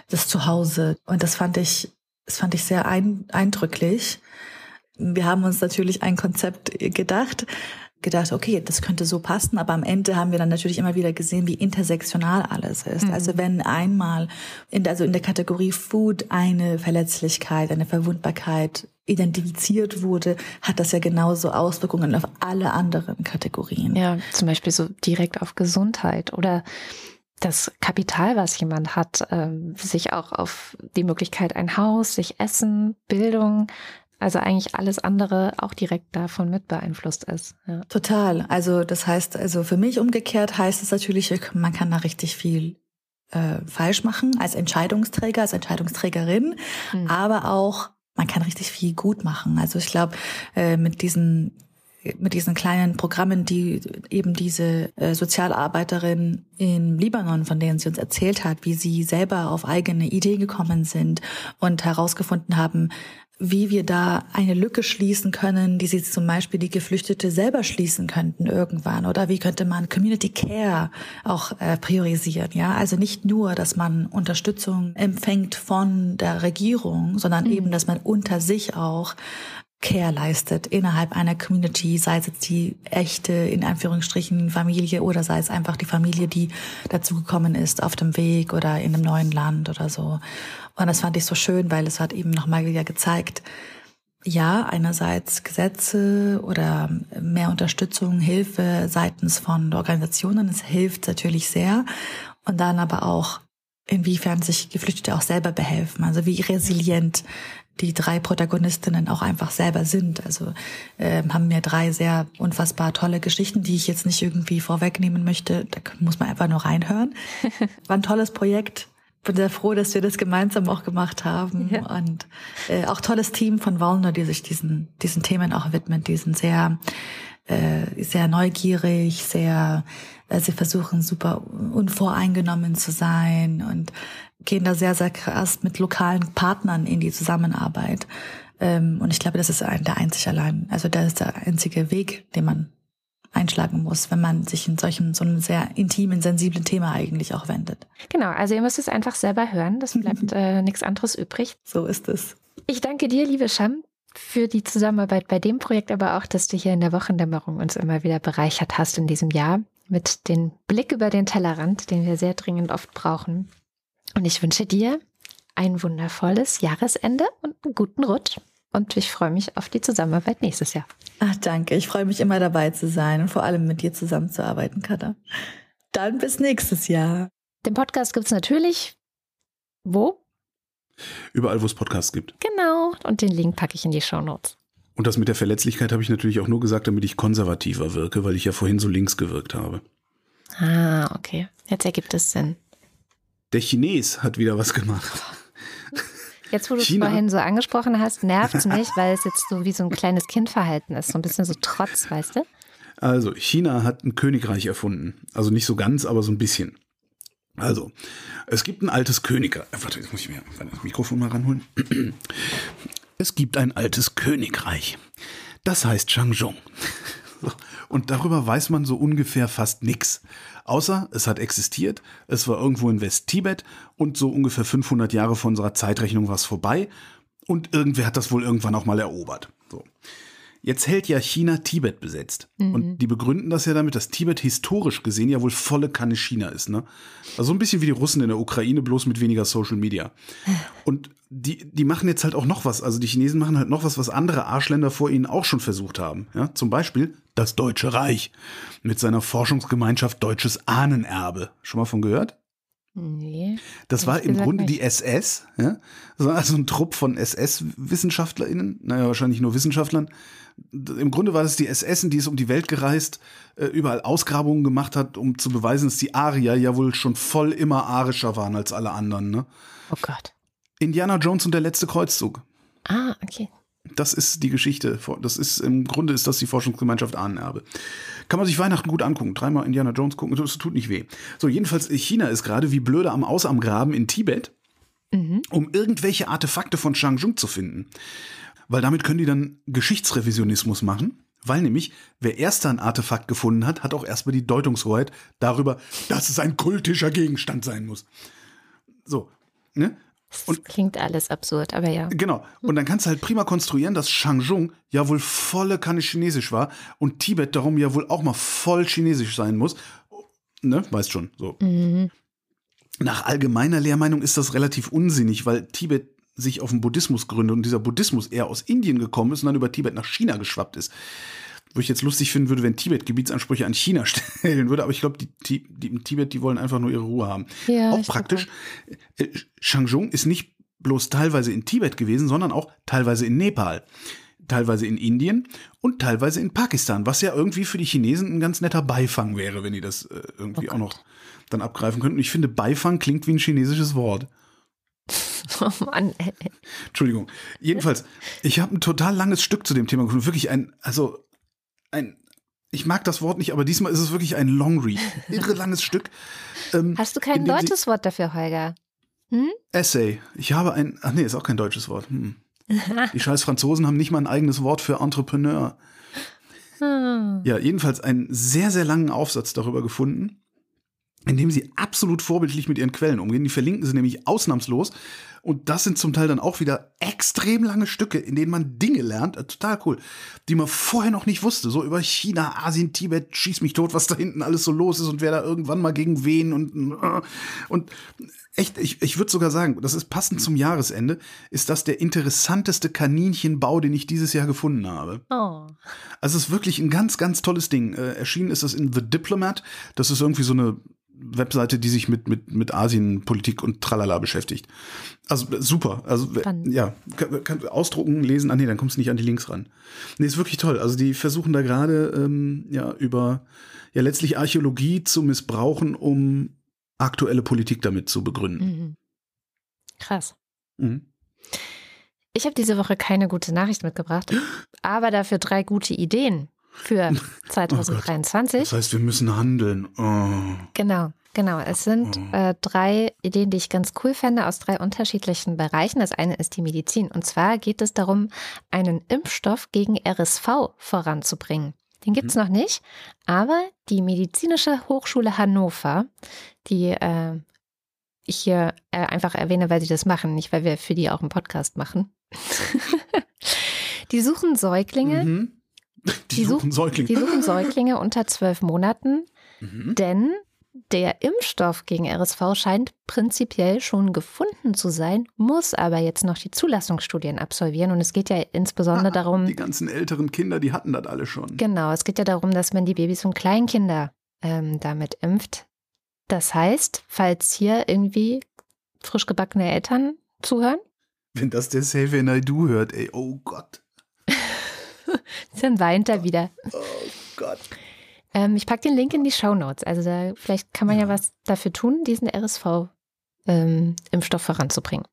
das Zuhause und das fand ich, das fand ich sehr ein, eindrücklich wir haben uns natürlich ein Konzept gedacht, gedacht, okay, das könnte so passen, aber am Ende haben wir dann natürlich immer wieder gesehen, wie intersektional alles ist. Mhm. Also wenn einmal in der, also in der Kategorie Food eine Verletzlichkeit, eine Verwundbarkeit identifiziert wurde, hat das ja genauso Auswirkungen auf alle anderen Kategorien. Ja, zum Beispiel so direkt auf Gesundheit oder das Kapital, was jemand hat, ähm, sich auch auf die Möglichkeit, ein Haus, sich Essen, Bildung, also eigentlich alles andere auch direkt davon mit beeinflusst ist. Ja. Total. Also das heißt, also für mich umgekehrt heißt es natürlich, man kann da richtig viel äh, falsch machen als Entscheidungsträger, als Entscheidungsträgerin, mhm. aber auch man kann richtig viel gut machen. Also ich glaube, äh, mit diesen mit diesen kleinen Programmen, die eben diese äh, Sozialarbeiterin in Libanon, von denen sie uns erzählt hat, wie sie selber auf eigene Ideen gekommen sind und herausgefunden haben, wie wir da eine Lücke schließen können, die sie zum Beispiel die Geflüchtete selber schließen könnten irgendwann. Oder wie könnte man Community Care auch äh, priorisieren? Ja, also nicht nur, dass man Unterstützung empfängt von der Regierung, sondern mhm. eben, dass man unter sich auch Care leistet innerhalb einer Community, sei es jetzt die echte, in Anführungsstrichen, Familie oder sei es einfach die Familie, die dazugekommen ist auf dem Weg oder in einem neuen Land oder so. Und das fand ich so schön, weil es hat eben nochmal wieder gezeigt, ja, einerseits Gesetze oder mehr Unterstützung, Hilfe seitens von Organisationen, es hilft natürlich sehr. Und dann aber auch, inwiefern sich Geflüchtete auch selber behelfen, also wie resilient die drei Protagonistinnen auch einfach selber sind. Also äh, haben mir drei sehr unfassbar tolle Geschichten, die ich jetzt nicht irgendwie vorwegnehmen möchte. Da muss man einfach nur reinhören. War ein tolles Projekt. Bin sehr froh, dass wir das gemeinsam auch gemacht haben. Ja. Und äh, auch tolles Team von Wallner, die sich diesen, diesen Themen auch widmen, diesen sehr äh, sehr neugierig, sehr, äh, sie versuchen super unvoreingenommen zu sein und gehen da sehr, sehr krass mit lokalen Partnern in die Zusammenarbeit. Ähm, und ich glaube, das ist ein, der einzig allein, also das ist der einzige Weg, den man einschlagen muss, wenn man sich in solchem, so einem sehr intimen, sensiblen Thema eigentlich auch wendet. Genau, also ihr müsst es einfach selber hören, das bleibt äh, nichts anderes übrig. So ist es. Ich danke dir, liebe Sham, für die Zusammenarbeit bei dem Projekt, aber auch, dass du hier in der Wochendämmerung uns immer wieder bereichert hast in diesem Jahr mit dem Blick über den Tellerrand, den wir sehr dringend oft brauchen. Und ich wünsche dir ein wundervolles Jahresende und einen guten Rutsch. Und ich freue mich auf die Zusammenarbeit nächstes Jahr. Ach, danke. Ich freue mich immer dabei zu sein und vor allem mit dir zusammenzuarbeiten, Katha. Dann bis nächstes Jahr. Den Podcast gibt es natürlich wo? Überall, wo es Podcasts gibt. Genau. Und den Link packe ich in die Show Notes. Und das mit der Verletzlichkeit habe ich natürlich auch nur gesagt, damit ich konservativer wirke, weil ich ja vorhin so links gewirkt habe. Ah, okay. Jetzt ergibt es Sinn. Der Chines hat wieder was gemacht. Jetzt, wo du es vorhin so angesprochen hast, nervt es mich, weil es jetzt so wie so ein kleines Kindverhalten ist, so ein bisschen so Trotz, weißt du? Also, China hat ein Königreich erfunden. Also nicht so ganz, aber so ein bisschen. Also, es gibt ein altes Königreich. Äh, warte, jetzt muss ich mir das Mikrofon mal ranholen. Es gibt ein altes Königreich. Das heißt Changzhong. Und darüber weiß man so ungefähr fast nichts. Außer es hat existiert, es war irgendwo in West-Tibet und so ungefähr 500 Jahre von unserer Zeitrechnung war es vorbei und irgendwer hat das wohl irgendwann auch mal erobert. So. Jetzt hält ja China Tibet besetzt. Mhm. Und die begründen das ja damit, dass Tibet historisch gesehen ja wohl volle Kanne China ist. Ne? Also so ein bisschen wie die Russen in der Ukraine, bloß mit weniger Social Media. Und die, die machen jetzt halt auch noch was. Also die Chinesen machen halt noch was, was andere Arschländer vor ihnen auch schon versucht haben. Ja? Zum Beispiel das Deutsche Reich mit seiner Forschungsgemeinschaft Deutsches Ahnenerbe. Schon mal von gehört? Nee. Das war im Grunde nicht. die SS, ja? Das war also ein Trupp von SS-WissenschaftlerInnen, naja, wahrscheinlich nur Wissenschaftlern. Im Grunde war das die SS, die ist um die Welt gereist, äh, überall Ausgrabungen gemacht hat, um zu beweisen, dass die Arier ja wohl schon voll immer arischer waren als alle anderen. Ne? Oh Gott. Indiana Jones und der letzte Kreuzzug. Ah, okay. Das ist die Geschichte. Das ist im Grunde ist das die Forschungsgemeinschaft Ahnenerbe. Kann man sich Weihnachten gut angucken. Dreimal Indiana Jones gucken, das tut nicht weh. So, jedenfalls, China ist gerade wie blöde am Aus am Graben in Tibet, mhm. um irgendwelche Artefakte von Changzhou zu finden. Weil damit können die dann Geschichtsrevisionismus machen. Weil nämlich, wer erst ein Artefakt gefunden hat, hat auch erstmal die Deutungshoheit darüber, dass es ein kultischer Gegenstand sein muss. So, ne? Und, das klingt alles absurd, aber ja. Genau. Und dann kannst du halt prima konstruieren, dass Shangzhou ja wohl volle Kanne Chinesisch war und Tibet darum ja wohl auch mal voll Chinesisch sein muss. Ne? Weißt schon, so. Mhm. Nach allgemeiner Lehrmeinung ist das relativ unsinnig, weil Tibet sich auf den Buddhismus gründet und dieser Buddhismus eher aus Indien gekommen ist und dann über Tibet nach China geschwappt ist wo ich jetzt lustig finden würde, wenn Tibet Gebietsansprüche an China stellen würde, aber ich glaube, die, die, im Tibet, die wollen einfach nur ihre Ruhe haben. Ja, auch praktisch. Äh, Shangzhou ist nicht bloß teilweise in Tibet gewesen, sondern auch teilweise in Nepal, teilweise in Indien und teilweise in Pakistan, was ja irgendwie für die Chinesen ein ganz netter Beifang wäre, wenn die das äh, irgendwie oh auch noch dann abgreifen könnten. Ich finde, Beifang klingt wie ein chinesisches Wort. Oh Mann. Entschuldigung. Jedenfalls, ich habe ein total langes Stück zu dem Thema gefunden. Wirklich ein, also ein, ich mag das Wort nicht, aber diesmal ist es wirklich ein Long Read. Irre langes Stück. Ähm, Hast du kein deutsches Wort dafür, Holger? Hm? Essay. Ich habe ein, ach nee, ist auch kein deutsches Wort. Hm. Die scheiß Franzosen haben nicht mal ein eigenes Wort für Entrepreneur. Hm. Ja, jedenfalls einen sehr, sehr langen Aufsatz darüber gefunden, in dem sie absolut vorbildlich mit ihren Quellen umgehen. Die verlinken sie nämlich ausnahmslos. Und das sind zum Teil dann auch wieder extrem lange Stücke, in denen man Dinge lernt, äh, total cool, die man vorher noch nicht wusste. So über China, Asien, Tibet, schieß mich tot, was da hinten alles so los ist und wer da irgendwann mal gegen wen und, äh, und echt, ich, ich würde sogar sagen, das ist passend zum Jahresende, ist das der interessanteste Kaninchenbau, den ich dieses Jahr gefunden habe. Oh. Also es ist wirklich ein ganz, ganz tolles Ding. Äh, erschienen ist das in The Diplomat. Das ist irgendwie so eine Webseite, die sich mit, mit, mit Asienpolitik und Tralala beschäftigt. Also super. Also Spannend. ja, kann, kann, ausdrucken, lesen. Ah nee, dann kommst du nicht an die Links ran. Nee, ist wirklich toll. Also die versuchen da gerade ähm, ja über ja letztlich Archäologie zu missbrauchen, um aktuelle Politik damit zu begründen. Mhm. Krass. Mhm. Ich habe diese Woche keine gute Nachricht mitgebracht, aber dafür drei gute Ideen. Für 2023. Oh das heißt, wir müssen handeln. Oh. Genau. Genau, es sind oh. äh, drei Ideen, die ich ganz cool fände, aus drei unterschiedlichen Bereichen. Das eine ist die Medizin. Und zwar geht es darum, einen Impfstoff gegen RSV voranzubringen. Den gibt es mhm. noch nicht, aber die Medizinische Hochschule Hannover, die äh, ich hier äh, einfach erwähne, weil sie das machen, nicht weil wir für die auch einen Podcast machen. die suchen Säuglinge. Mhm. Die, die, suchen Säuglinge. Die suchen Säuglinge unter zwölf Monaten, mhm. denn der Impfstoff gegen RSV scheint prinzipiell schon gefunden zu sein, muss aber jetzt noch die Zulassungsstudien absolvieren. Und es geht ja insbesondere ah, darum. Die ganzen älteren Kinder, die hatten das alle schon. Genau, es geht ja darum, dass man die Babys und Kleinkinder ähm, damit impft. Das heißt, falls hier irgendwie frisch gebackene Eltern zuhören. Wenn das der Xavier Naidu hört, ey, oh Gott. Dann weint er wieder. Oh Gott. Ähm, ich packe den Link in die Show Notes. Also da, vielleicht kann man ja. ja was dafür tun, diesen RSV-Impfstoff ähm, voranzubringen.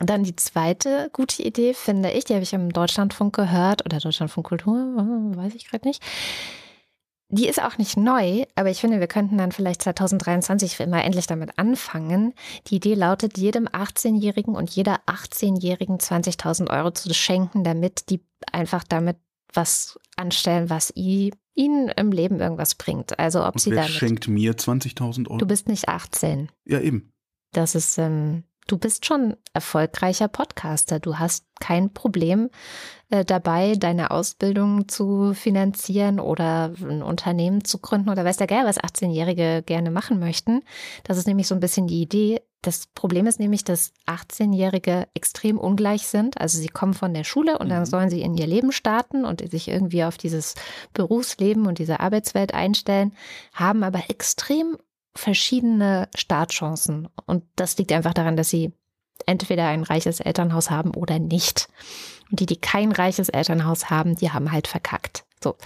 Und dann die zweite gute Idee, finde ich, die habe ich im Deutschlandfunk gehört oder Deutschlandfunk Kultur, äh, weiß ich gerade nicht. Die ist auch nicht neu, aber ich finde, wir könnten dann vielleicht 2023 für immer endlich damit anfangen. Die Idee lautet, jedem 18-Jährigen und jeder 18-Jährigen 20.000 Euro zu schenken, damit die einfach damit was anstellen, was ihnen im Leben irgendwas bringt. Also ob Und sie wer damit. schenkt mir 20.000 Euro? Du bist nicht 18. Ja, eben. Das ist, ähm, du bist schon erfolgreicher Podcaster. Du hast kein Problem äh, dabei, deine Ausbildung zu finanzieren oder ein Unternehmen zu gründen oder weiß der Geil, was 18-Jährige gerne machen möchten. Das ist nämlich so ein bisschen die Idee, das Problem ist nämlich, dass 18-Jährige extrem ungleich sind. Also sie kommen von der Schule und dann mhm. sollen sie in ihr Leben starten und sich irgendwie auf dieses Berufsleben und diese Arbeitswelt einstellen, haben aber extrem verschiedene Startchancen. Und das liegt einfach daran, dass sie entweder ein reiches Elternhaus haben oder nicht. Und die, die kein reiches Elternhaus haben, die haben halt verkackt. So.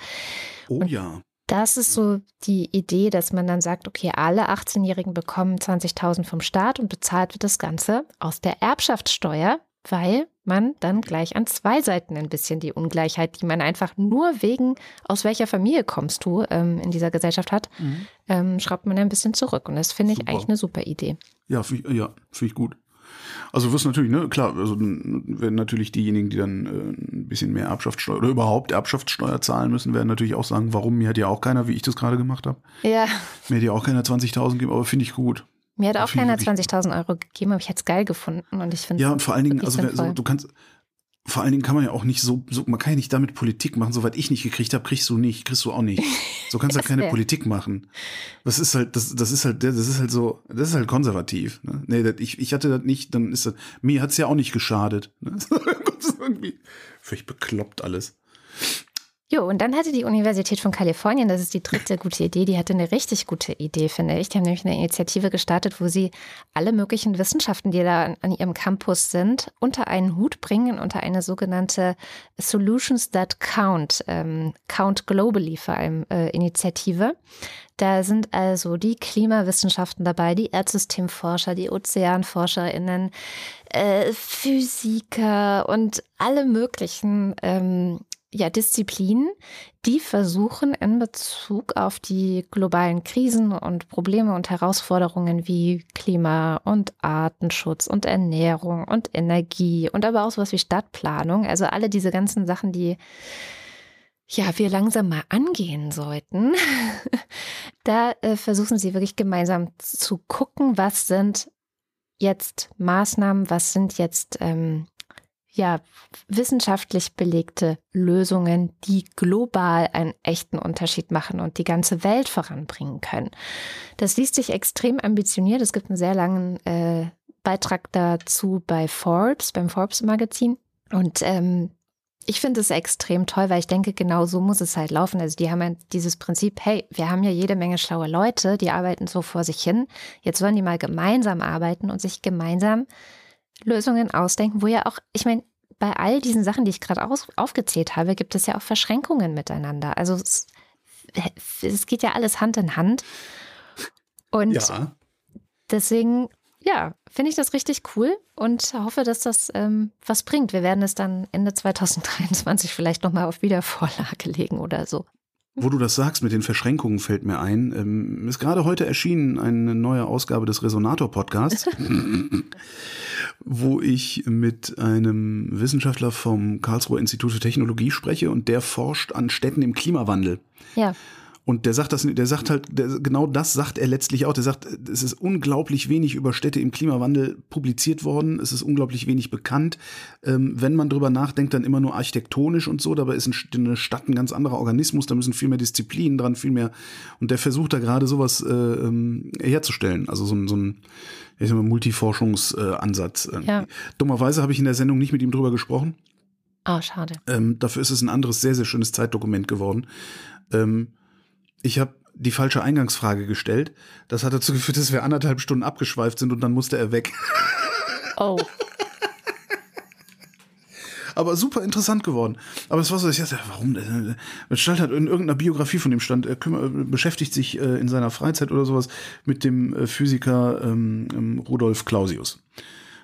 Oh und ja das ist so die Idee, dass man dann sagt, okay, alle 18-Jährigen bekommen 20.000 vom Staat und bezahlt wird das Ganze aus der Erbschaftssteuer, weil man dann gleich an zwei Seiten ein bisschen die Ungleichheit, die man einfach nur wegen, aus welcher Familie kommst du, ähm, in dieser Gesellschaft hat, mhm. ähm, schraubt man ein bisschen zurück. Und das finde ich eigentlich eine super Idee. Ja, find, ja, finde ich gut. Also wirst natürlich, ne, klar, also werden natürlich diejenigen, die dann äh, ein bisschen mehr Erbschaftssteuer oder überhaupt Erbschaftssteuer zahlen müssen, werden natürlich auch sagen, warum mir hat ja auch keiner, wie ich das gerade gemacht habe. Ja. Mir hat ja auch keiner 20.000 gegeben, aber finde ich gut. Mir hat auch keiner 20.000 Euro gegeben, aber ich hätte es geil gefunden und ich finde Ja, und vor allen Dingen, also wer, du kannst, vor allen Dingen kann man ja auch nicht so, so man kann ja nicht damit Politik machen. Soweit ich nicht gekriegt habe, kriegst du nicht, kriegst du auch nicht. So kannst du halt keine wär. Politik machen. Das ist halt, das, das ist halt, das ist halt so, das ist halt konservativ. Ne? Nee, das, ich, ich hatte das nicht, dann ist das, mir hat's ja auch nicht geschadet. Ne? völlig bekloppt alles. Jo, und dann hatte die Universität von Kalifornien, das ist die dritte gute Idee, die hatte eine richtig gute Idee, finde ich. Die haben nämlich eine Initiative gestartet, wo sie alle möglichen Wissenschaften, die da an, ihrem Campus sind, unter einen Hut bringen, unter eine sogenannte Solutions That Count, ähm, Count Globally vor allem äh, Initiative. Da sind also die Klimawissenschaften dabei, die Erdsystemforscher, die OzeanforscherInnen, äh, Physiker und alle möglichen ähm, ja, Disziplinen, die versuchen in Bezug auf die globalen Krisen und Probleme und Herausforderungen wie Klima und Artenschutz und Ernährung und Energie und aber auch sowas wie Stadtplanung, also alle diese ganzen Sachen, die ja, wir langsam mal angehen sollten. da äh, versuchen sie wirklich gemeinsam zu gucken, was sind jetzt Maßnahmen, was sind jetzt ähm, ja, wissenschaftlich belegte Lösungen, die global einen echten Unterschied machen und die ganze Welt voranbringen können. Das liest sich extrem ambitioniert. Es gibt einen sehr langen äh, Beitrag dazu bei Forbes, beim Forbes Magazin. Und ähm, ich finde es extrem toll, weil ich denke, genau so muss es halt laufen. Also die haben ja dieses Prinzip, hey, wir haben ja jede Menge schlaue Leute, die arbeiten so vor sich hin. Jetzt sollen die mal gemeinsam arbeiten und sich gemeinsam Lösungen ausdenken, wo ja auch, ich meine, bei all diesen Sachen, die ich gerade aufgezählt habe, gibt es ja auch Verschränkungen miteinander. Also es, es geht ja alles Hand in Hand. Und ja. deswegen ja, finde ich das richtig cool und hoffe, dass das ähm, was bringt. Wir werden es dann Ende 2023 vielleicht nochmal auf Wiedervorlage legen oder so. Wo du das sagst mit den Verschränkungen fällt mir ein. Ähm, ist gerade heute erschienen eine neue Ausgabe des Resonator-Podcasts, wo ich mit einem Wissenschaftler vom Karlsruher Institut für Technologie spreche und der forscht an Städten im Klimawandel. Ja. Und der sagt das, der sagt halt, der, genau das sagt er letztlich auch. Der sagt, es ist unglaublich wenig über Städte im Klimawandel publiziert worden. Es ist unglaublich wenig bekannt. Ähm, wenn man drüber nachdenkt, dann immer nur architektonisch und so. Dabei ist eine Stadt ein ganz anderer Organismus. Da müssen viel mehr Disziplinen dran, viel mehr. Und der versucht da gerade sowas äh, ähm, herzustellen. Also so, ein so ein ich sag mal, Multiforschungsansatz. Äh, ja. Dummerweise habe ich in der Sendung nicht mit ihm drüber gesprochen. Oh, schade. Ähm, dafür ist es ein anderes, sehr, sehr schönes Zeitdokument geworden. Ähm, ich habe die falsche Eingangsfrage gestellt. Das hat dazu geführt, dass wir anderthalb Stunden abgeschweift sind und dann musste er weg. Oh. Aber super interessant geworden. Aber es war so, ich dachte, warum? Es stand halt in irgendeiner Biografie von dem stand, er kümmert, beschäftigt sich äh, in seiner Freizeit oder sowas mit dem äh, Physiker ähm, ähm, Rudolf Clausius.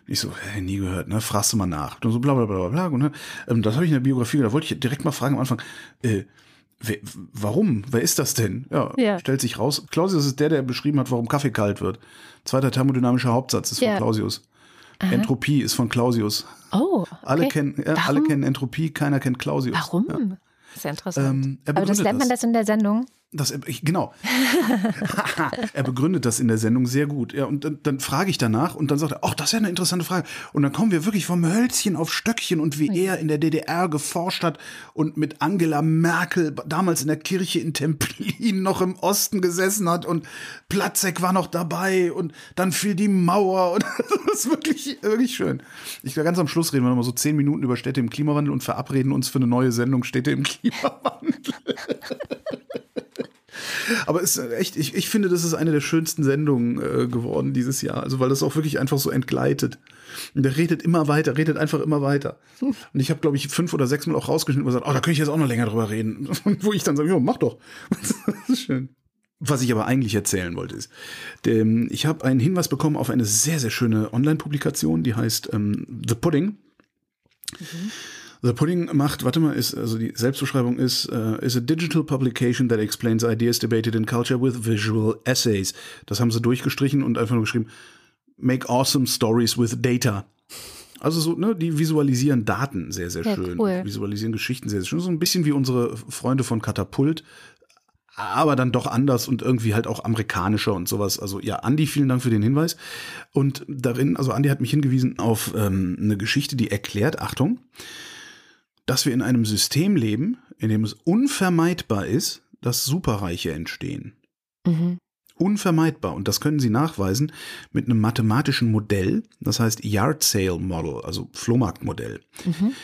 Ich so, hä, nie gehört, ne? Fragst du mal nach. Und so bla bla bla bla. Und, ne? ähm, das habe ich in der Biografie, da wollte ich direkt mal fragen am Anfang, äh, Wer, warum? Wer ist das denn? Ja, ja, stellt sich raus. Clausius ist der, der beschrieben hat, warum Kaffee kalt wird. Zweiter thermodynamischer Hauptsatz ist von ja. Clausius. Aha. Entropie ist von Clausius. Oh. Okay. Alle, kennen, ja, alle kennen Entropie, keiner kennt Clausius. Warum? Ja. Sehr interessant. Ähm, Aber das lernt man das in der Sendung? Das, ich, genau. er begründet das in der Sendung sehr gut. Ja, und dann, dann frage ich danach und dann sagt er, ach, das ist ja eine interessante Frage. Und dann kommen wir wirklich vom Hölzchen auf Stöckchen und wie er in der DDR geforscht hat und mit Angela Merkel damals in der Kirche in Templin noch im Osten gesessen hat und Platzek war noch dabei und dann fiel die Mauer und das ist wirklich, wirklich schön. Ich glaube, ganz am Schluss reden wir nochmal so zehn Minuten über Städte im Klimawandel und verabreden uns für eine neue Sendung Städte im Klimawandel. Aber es ist echt, ich, ich finde, das ist eine der schönsten Sendungen äh, geworden dieses Jahr. Also, weil das auch wirklich einfach so entgleitet. Und der redet immer weiter, redet einfach immer weiter. Und ich habe, glaube ich, fünf oder sechs Mal auch rausgeschnitten und gesagt, oh, da könnte ich jetzt auch noch länger drüber reden. Und wo ich dann sage, ja, mach doch. das ist schön. Was ich aber eigentlich erzählen wollte, ist, dem, ich habe einen Hinweis bekommen auf eine sehr, sehr schöne Online-Publikation, die heißt ähm, The Pudding. Mhm. The Pudding macht, warte mal, ist, also die Selbstbeschreibung ist, uh, is a digital publication that explains ideas debated in culture with visual essays. Das haben sie durchgestrichen und einfach nur geschrieben, make awesome stories with data. Also so, ne, die visualisieren Daten sehr, sehr ja, schön. Cool. Visualisieren Geschichten sehr, sehr schön. So ein bisschen wie unsere Freunde von Katapult, aber dann doch anders und irgendwie halt auch amerikanischer und sowas. Also ja, Andi, vielen Dank für den Hinweis. Und darin, also Andi hat mich hingewiesen auf ähm, eine Geschichte, die erklärt, Achtung, dass wir in einem System leben, in dem es unvermeidbar ist, dass Superreiche entstehen. Mhm. Unvermeidbar. Und das können Sie nachweisen mit einem mathematischen Modell, das heißt Yard Sale Model, also Flohmarktmodell. Mhm.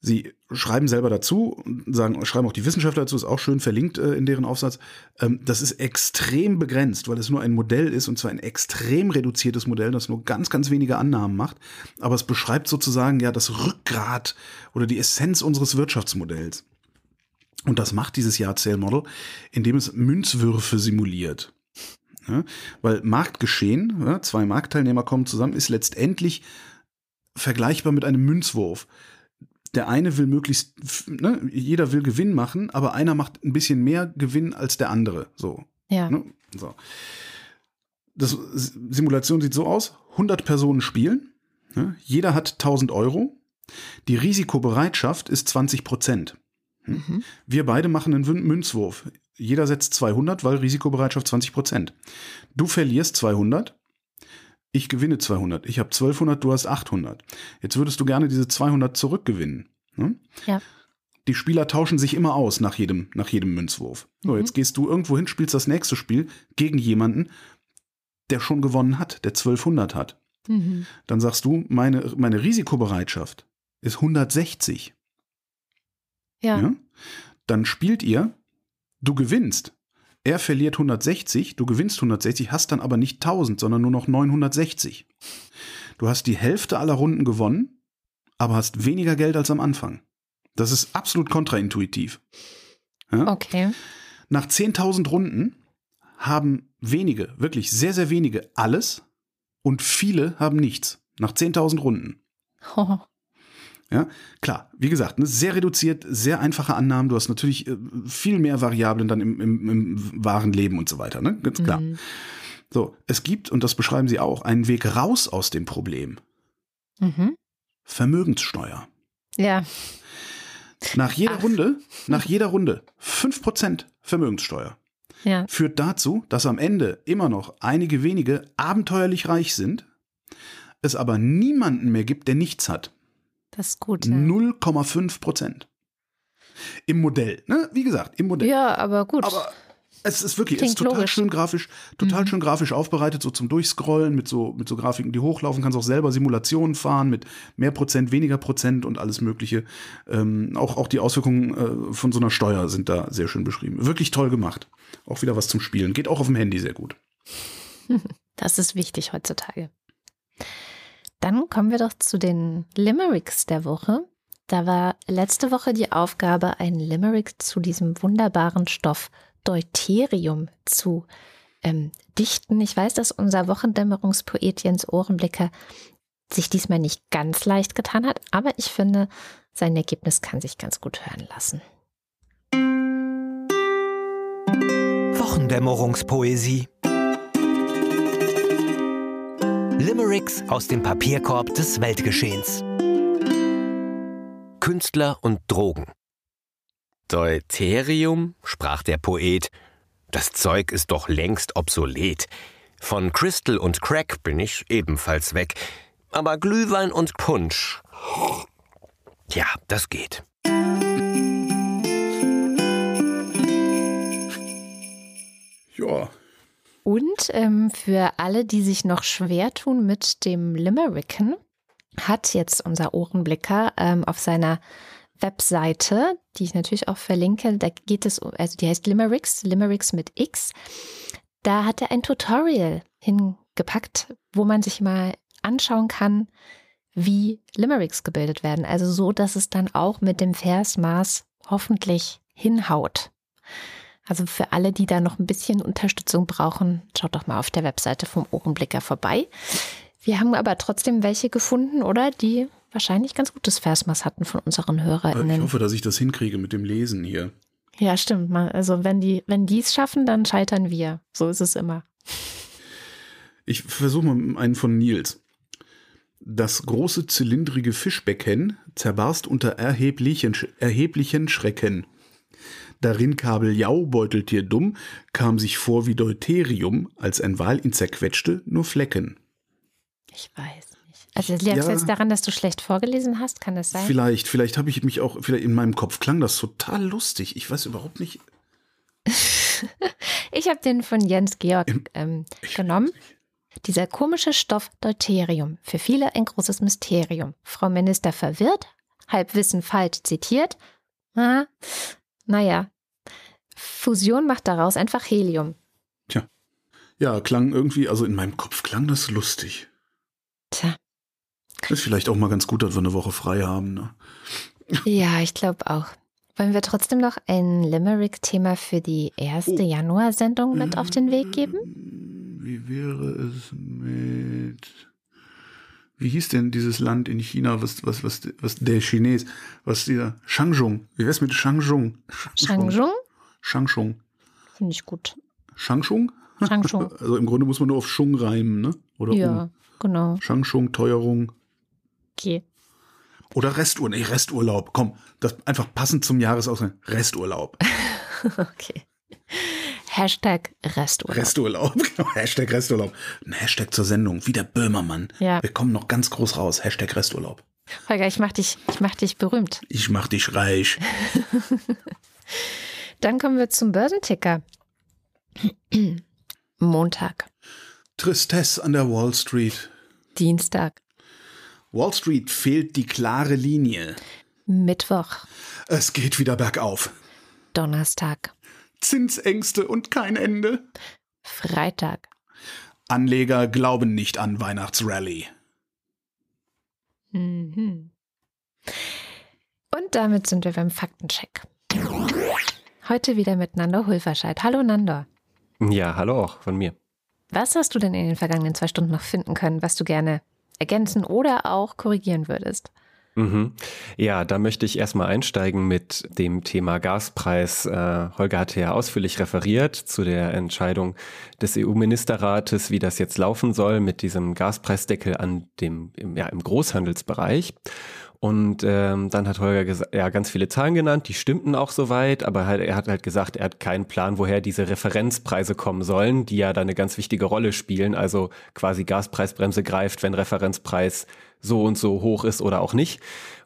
Sie schreiben selber dazu sagen, schreiben auch die Wissenschaftler dazu, ist auch schön verlinkt äh, in deren Aufsatz. Ähm, das ist extrem begrenzt, weil es nur ein Modell ist und zwar ein extrem reduziertes Modell, das nur ganz, ganz wenige Annahmen macht. Aber es beschreibt sozusagen ja das Rückgrat oder die Essenz unseres Wirtschaftsmodells. Und das macht dieses Yard Sale Model, indem es Münzwürfe simuliert. Ja, weil Marktgeschehen, ja, zwei Marktteilnehmer kommen zusammen, ist letztendlich vergleichbar mit einem Münzwurf der eine will möglichst, ne, jeder will Gewinn machen, aber einer macht ein bisschen mehr Gewinn als der andere. So. Ja. Ne? So. Das Simulation sieht so aus: 100 Personen spielen, ne? jeder hat 1000 Euro. Die Risikobereitschaft ist 20 Prozent. Hm? Mhm. Wir beide machen einen Münzwurf. Jeder setzt 200, weil Risikobereitschaft 20 Prozent. Du verlierst 200, ich gewinne 200, ich habe 1200, du hast 800. Jetzt würdest du gerne diese 200 zurückgewinnen. Ne? Ja. Die Spieler tauschen sich immer aus nach jedem, nach jedem Münzwurf. So, mhm. jetzt gehst du irgendwo hin, spielst das nächste Spiel gegen jemanden, der schon gewonnen hat, der 1200 hat. Mhm. Dann sagst du, meine, meine Risikobereitschaft ist 160. Ja. ja. Dann spielt ihr, du gewinnst. Er verliert 160, du gewinnst 160, hast dann aber nicht 1000, sondern nur noch 960. Du hast die Hälfte aller Runden gewonnen, aber hast weniger Geld als am Anfang. Das ist absolut kontraintuitiv. Ja? Okay. Nach 10.000 Runden haben wenige, wirklich sehr, sehr wenige alles und viele haben nichts. Nach 10.000 Runden. Oh. Ja, klar, wie gesagt, ne, sehr reduziert, sehr einfache Annahmen. Du hast natürlich äh, viel mehr Variablen dann im, im, im wahren Leben und so weiter, ne? Ganz klar. Mhm. So, es gibt, und das beschreiben sie auch, einen Weg raus aus dem Problem. Mhm. Vermögenssteuer. Ja. Nach jeder Ach. Runde, nach jeder Runde 5% Vermögenssteuer. Ja. Führt dazu, dass am Ende immer noch einige wenige abenteuerlich reich sind, es aber niemanden mehr gibt, der nichts hat. Das ist gut. Ja. 0,5 Prozent. Im Modell, ne? Wie gesagt, im Modell. Ja, aber gut. Aber es ist wirklich, es ist total logisch. schön grafisch, total mhm. schön grafisch aufbereitet, so zum Durchscrollen mit so, mit so Grafiken, die hochlaufen. Kannst auch selber Simulationen fahren mit mehr Prozent, weniger Prozent und alles Mögliche. Ähm, auch, auch die Auswirkungen äh, von so einer Steuer sind da sehr schön beschrieben. Wirklich toll gemacht. Auch wieder was zum Spielen. Geht auch auf dem Handy sehr gut. Das ist wichtig heutzutage. Dann kommen wir doch zu den Limericks der Woche. Da war letzte Woche die Aufgabe, ein Limerick zu diesem wunderbaren Stoff Deuterium zu ähm, dichten. Ich weiß, dass unser Wochendämmerungspoet Jens Ohrenblicker sich diesmal nicht ganz leicht getan hat, aber ich finde, sein Ergebnis kann sich ganz gut hören lassen. Wochendämmerungspoesie Limericks aus dem Papierkorb des Weltgeschehens. Künstler und Drogen. Deuterium, sprach der Poet, das Zeug ist doch längst obsolet. Von Crystal und Crack bin ich ebenfalls weg. Aber Glühwein und Punsch. Ja, das geht. Ja. Und ähm, für alle, die sich noch schwer tun mit dem Limericken, hat jetzt unser Ohrenblicker ähm, auf seiner Webseite, die ich natürlich auch verlinke, da geht es, also die heißt Limericks, Limericks mit X. Da hat er ein Tutorial hingepackt, wo man sich mal anschauen kann, wie Limericks gebildet werden. Also so, dass es dann auch mit dem Versmaß hoffentlich hinhaut. Also für alle, die da noch ein bisschen Unterstützung brauchen, schaut doch mal auf der Webseite vom Ohrenblicker vorbei. Wir haben aber trotzdem welche gefunden, oder? Die wahrscheinlich ganz gutes Versmaß hatten von unseren HörerInnen. Ich hoffe, dass ich das hinkriege mit dem Lesen hier. Ja, stimmt. Also wenn die, wenn die es schaffen, dann scheitern wir. So ist es immer. Ich versuche mal einen von Nils. Das große zylindrige Fischbecken zerbarst unter erheblichen, erheblichen Schrecken. Darin Kabeljau Beuteltier dumm, kam sich vor wie Deuterium, als ein Wal ihn zerquetschte, nur Flecken. Ich weiß. Also liegt ja, jetzt daran, dass du schlecht vorgelesen hast? Kann das sein? Vielleicht, vielleicht habe ich mich auch, vielleicht in meinem Kopf klang das total lustig. Ich weiß überhaupt nicht. ich habe den von Jens Georg ähm, genommen. Dieser komische Stoff Deuterium, für viele ein großes Mysterium. Frau Minister verwirrt, Halbwissen falsch zitiert. Ah, naja, Fusion macht daraus einfach Helium. Tja. Ja, klang irgendwie, also in meinem Kopf klang das lustig. Tja. Ist vielleicht auch mal ganz gut, dass wir eine Woche frei haben. Ne? Ja, ich glaube auch. Wollen wir trotzdem noch ein Limerick-Thema für die erste oh. Januarsendung mit auf den Weg geben? Wie wäre es mit. Wie hieß denn dieses Land in China, was, was, was, was der Chines, was dieser Shangzhong? Wie wäre es mit Shangzhong? Shangzhong? Shangzhong. Finde ich gut. Shangzhong? Shangzhong. Also im Grunde muss man nur auf Shung reimen, ne? Oder ja. Um. Genau. Shangshung, Teuerung. Okay. Oder Resturlaub. Nee, Resturlaub. Komm, das einfach passend zum Jahresausgang. Resturlaub. okay. Hashtag Resturlaub. Resturlaub, genau. Hashtag Resturlaub. Ein Hashtag zur Sendung, wie der Böhmermann. Ja. Wir kommen noch ganz groß raus. Hashtag Resturlaub. Holger, ich mach dich, ich mach dich berühmt. Ich mach dich reich. Dann kommen wir zum Börsenticker. Montag. Tristesse an der Wall Street. Dienstag. Wall Street fehlt die klare Linie. Mittwoch. Es geht wieder bergauf. Donnerstag. Zinsängste und kein Ende. Freitag. Anleger glauben nicht an Weihnachtsrallye. Mhm. Und damit sind wir beim Faktencheck. Heute wieder mit Nando Hulverscheid. Hallo Nando. Ja, hallo auch von mir. Was hast du denn in den vergangenen zwei Stunden noch finden können, was du gerne ergänzen oder auch korrigieren würdest? Mhm. Ja, da möchte ich erstmal einsteigen mit dem Thema Gaspreis. Äh, Holger hatte ja ausführlich referiert zu der Entscheidung des EU-Ministerrates, wie das jetzt laufen soll mit diesem Gaspreisdeckel an dem, im, ja, im Großhandelsbereich. Und ähm, dann hat Holger ja, ganz viele Zahlen genannt, die stimmten auch soweit, aber halt, er hat halt gesagt, er hat keinen Plan, woher diese Referenzpreise kommen sollen, die ja da eine ganz wichtige Rolle spielen. Also quasi Gaspreisbremse greift, wenn Referenzpreis so und so hoch ist oder auch nicht.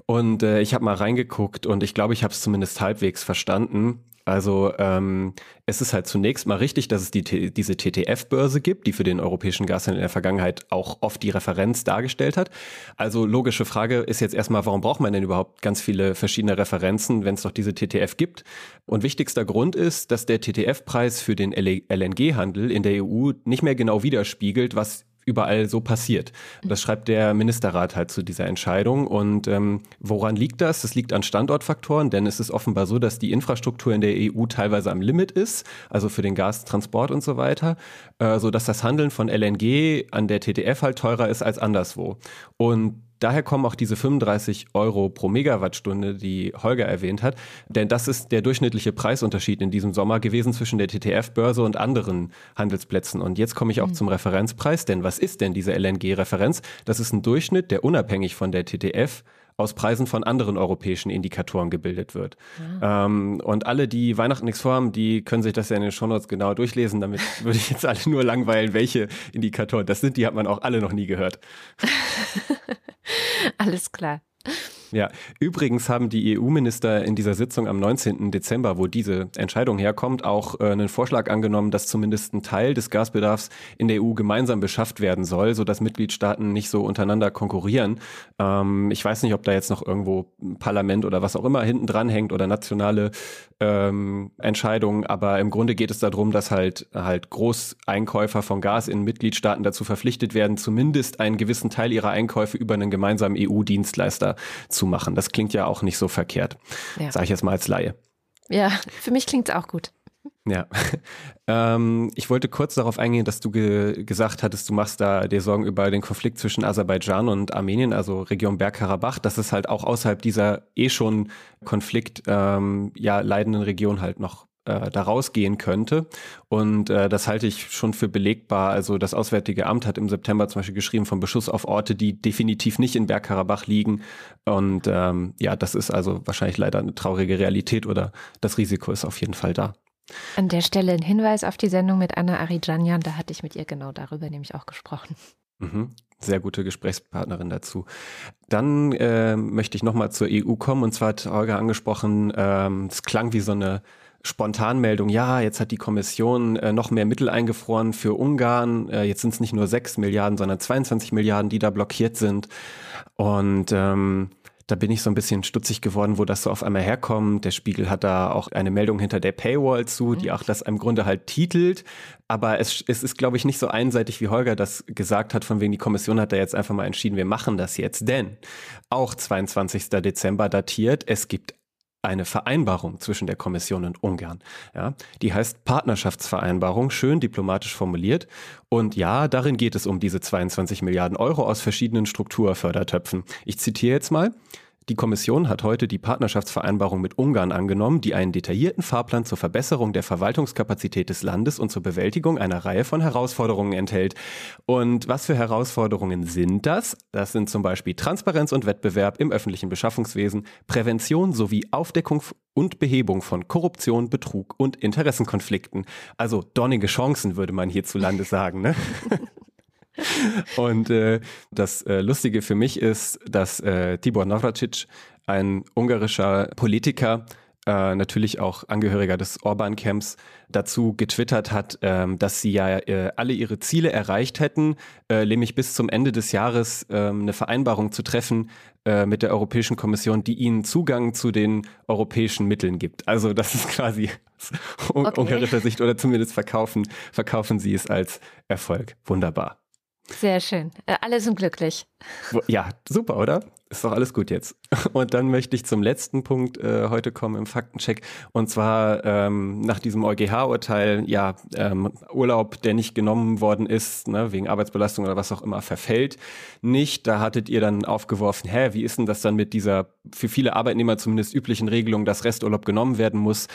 Und äh, ich habe mal reingeguckt und ich glaube, ich habe es zumindest halbwegs verstanden. Also ähm, es ist halt zunächst mal richtig, dass es die, diese TTF-Börse gibt, die für den europäischen Gashandel in der Vergangenheit auch oft die Referenz dargestellt hat. Also logische Frage ist jetzt erstmal, warum braucht man denn überhaupt ganz viele verschiedene Referenzen, wenn es doch diese TTF gibt? Und wichtigster Grund ist, dass der TTF-Preis für den LNG-Handel in der EU nicht mehr genau widerspiegelt, was überall so passiert. Das schreibt der Ministerrat halt zu dieser Entscheidung. Und ähm, woran liegt das? Das liegt an Standortfaktoren, denn es ist offenbar so, dass die Infrastruktur in der EU teilweise am Limit ist, also für den Gastransport und so weiter, äh, so dass das Handeln von LNG an der TTF halt teurer ist als anderswo. Und Daher kommen auch diese 35 Euro pro Megawattstunde, die Holger erwähnt hat. Denn das ist der durchschnittliche Preisunterschied in diesem Sommer gewesen zwischen der TTF-Börse und anderen Handelsplätzen. Und jetzt komme ich auch mhm. zum Referenzpreis. Denn was ist denn diese LNG-Referenz? Das ist ein Durchschnitt, der unabhängig von der TTF aus Preisen von anderen europäischen Indikatoren gebildet wird. Ja. Ähm, und alle, die Weihnachten nichts vorhaben, die können sich das ja in den Shownotes genau durchlesen. Damit würde ich jetzt alle nur langweilen, welche Indikatoren das sind. Die hat man auch alle noch nie gehört. Alles klar. Ja, übrigens haben die EU-Minister in dieser Sitzung am 19. Dezember, wo diese Entscheidung herkommt, auch äh, einen Vorschlag angenommen, dass zumindest ein Teil des Gasbedarfs in der EU gemeinsam beschafft werden soll, sodass Mitgliedstaaten nicht so untereinander konkurrieren. Ähm, ich weiß nicht, ob da jetzt noch irgendwo ein Parlament oder was auch immer hinten dran hängt oder nationale ähm, Entscheidungen, aber im Grunde geht es darum, dass halt halt Großeinkäufer von Gas in Mitgliedstaaten dazu verpflichtet werden, zumindest einen gewissen Teil ihrer Einkäufe über einen gemeinsamen EU-Dienstleister zu zu machen. Das klingt ja auch nicht so verkehrt, ja. sage ich jetzt mal als Laie. Ja, für mich klingt es auch gut. Ja, ähm, ich wollte kurz darauf eingehen, dass du ge gesagt hattest, du machst da dir Sorgen über den Konflikt zwischen Aserbaidschan und Armenien, also Region Bergkarabach, dass es halt auch außerhalb dieser eh schon Konflikt ähm, ja leidenden Region halt noch äh, da rausgehen könnte. Und äh, das halte ich schon für belegbar. Also das Auswärtige Amt hat im September zum Beispiel geschrieben vom Beschuss auf Orte, die definitiv nicht in Bergkarabach liegen. Und ähm, ja, das ist also wahrscheinlich leider eine traurige Realität oder das Risiko ist auf jeden Fall da. An der Stelle ein Hinweis auf die Sendung mit Anna Arijanian, da hatte ich mit ihr genau darüber nämlich auch gesprochen. Mhm. Sehr gute Gesprächspartnerin dazu. Dann äh, möchte ich nochmal zur EU kommen. Und zwar hat Olga angesprochen, ähm, es klang wie so eine Spontanmeldung, ja, jetzt hat die Kommission äh, noch mehr Mittel eingefroren für Ungarn. Äh, jetzt sind es nicht nur 6 Milliarden, sondern 22 Milliarden, die da blockiert sind. Und ähm, da bin ich so ein bisschen stutzig geworden, wo das so auf einmal herkommt. Der Spiegel hat da auch eine Meldung hinter der Paywall zu, die mhm. auch das im Grunde halt titelt. Aber es, es ist, glaube ich, nicht so einseitig, wie Holger das gesagt hat, von wegen die Kommission hat da jetzt einfach mal entschieden, wir machen das jetzt. Denn auch 22. Dezember datiert, es gibt eine Vereinbarung zwischen der Kommission und Ungarn. Ja, die heißt Partnerschaftsvereinbarung, schön diplomatisch formuliert. Und ja, darin geht es um diese 22 Milliarden Euro aus verschiedenen Strukturfördertöpfen. Ich zitiere jetzt mal. Die Kommission hat heute die Partnerschaftsvereinbarung mit Ungarn angenommen, die einen detaillierten Fahrplan zur Verbesserung der Verwaltungskapazität des Landes und zur Bewältigung einer Reihe von Herausforderungen enthält. Und was für Herausforderungen sind das? Das sind zum Beispiel Transparenz und Wettbewerb im öffentlichen Beschaffungswesen, Prävention sowie Aufdeckung und Behebung von Korruption, Betrug und Interessenkonflikten. Also dornige Chancen, würde man hierzulande sagen. Ne? Und äh, das äh, Lustige für mich ist, dass äh, Tibor Navracic, ein ungarischer Politiker, äh, natürlich auch Angehöriger des Orban-Camps, dazu getwittert hat, ähm, dass sie ja äh, alle ihre Ziele erreicht hätten, äh, nämlich bis zum Ende des Jahres äh, eine Vereinbarung zu treffen äh, mit der Europäischen Kommission, die ihnen Zugang zu den europäischen Mitteln gibt. Also das ist quasi aus okay. ungarischer Sicht oder zumindest verkaufen, verkaufen sie es als Erfolg. Wunderbar. Sehr schön. Äh, alle sind glücklich. Ja, super, oder? Ist doch alles gut jetzt. Und dann möchte ich zum letzten Punkt äh, heute kommen im Faktencheck. Und zwar ähm, nach diesem EuGH-Urteil, ja, ähm, Urlaub, der nicht genommen worden ist, ne, wegen Arbeitsbelastung oder was auch immer, verfällt nicht. Da hattet ihr dann aufgeworfen, hä, wie ist denn das dann mit dieser für viele Arbeitnehmer zumindest üblichen Regelung, dass Resturlaub genommen werden muss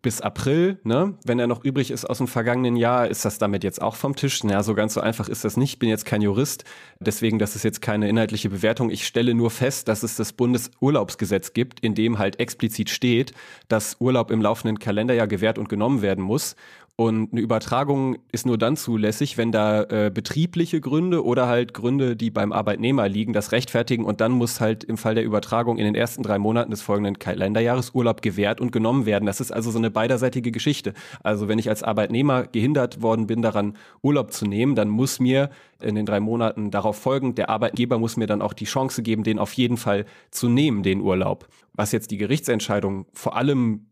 bis April, ne? Wenn er noch übrig ist aus dem vergangenen Jahr, ist das damit jetzt auch vom Tisch? Ja, so ganz so einfach ist das nicht. Ich bin jetzt kein Jurist, deswegen das ist jetzt keine inhaltliche Bewertung. Ich stelle nur fest, dass es das Bundesurlaubsgesetz gibt, in dem halt explizit steht, dass Urlaub im laufenden Kalenderjahr gewährt und genommen werden muss. Und eine Übertragung ist nur dann zulässig, wenn da äh, betriebliche Gründe oder halt Gründe, die beim Arbeitnehmer liegen, das rechtfertigen. Und dann muss halt im Fall der Übertragung in den ersten drei Monaten des folgenden Kalenderjahres Urlaub gewährt und genommen werden. Das ist also so eine beiderseitige Geschichte. Also wenn ich als Arbeitnehmer gehindert worden bin, daran Urlaub zu nehmen, dann muss mir in den drei Monaten darauf folgend, der Arbeitgeber muss mir dann auch die Chance geben, den auf jeden Fall zu nehmen, den Urlaub. Was jetzt die Gerichtsentscheidung vor allem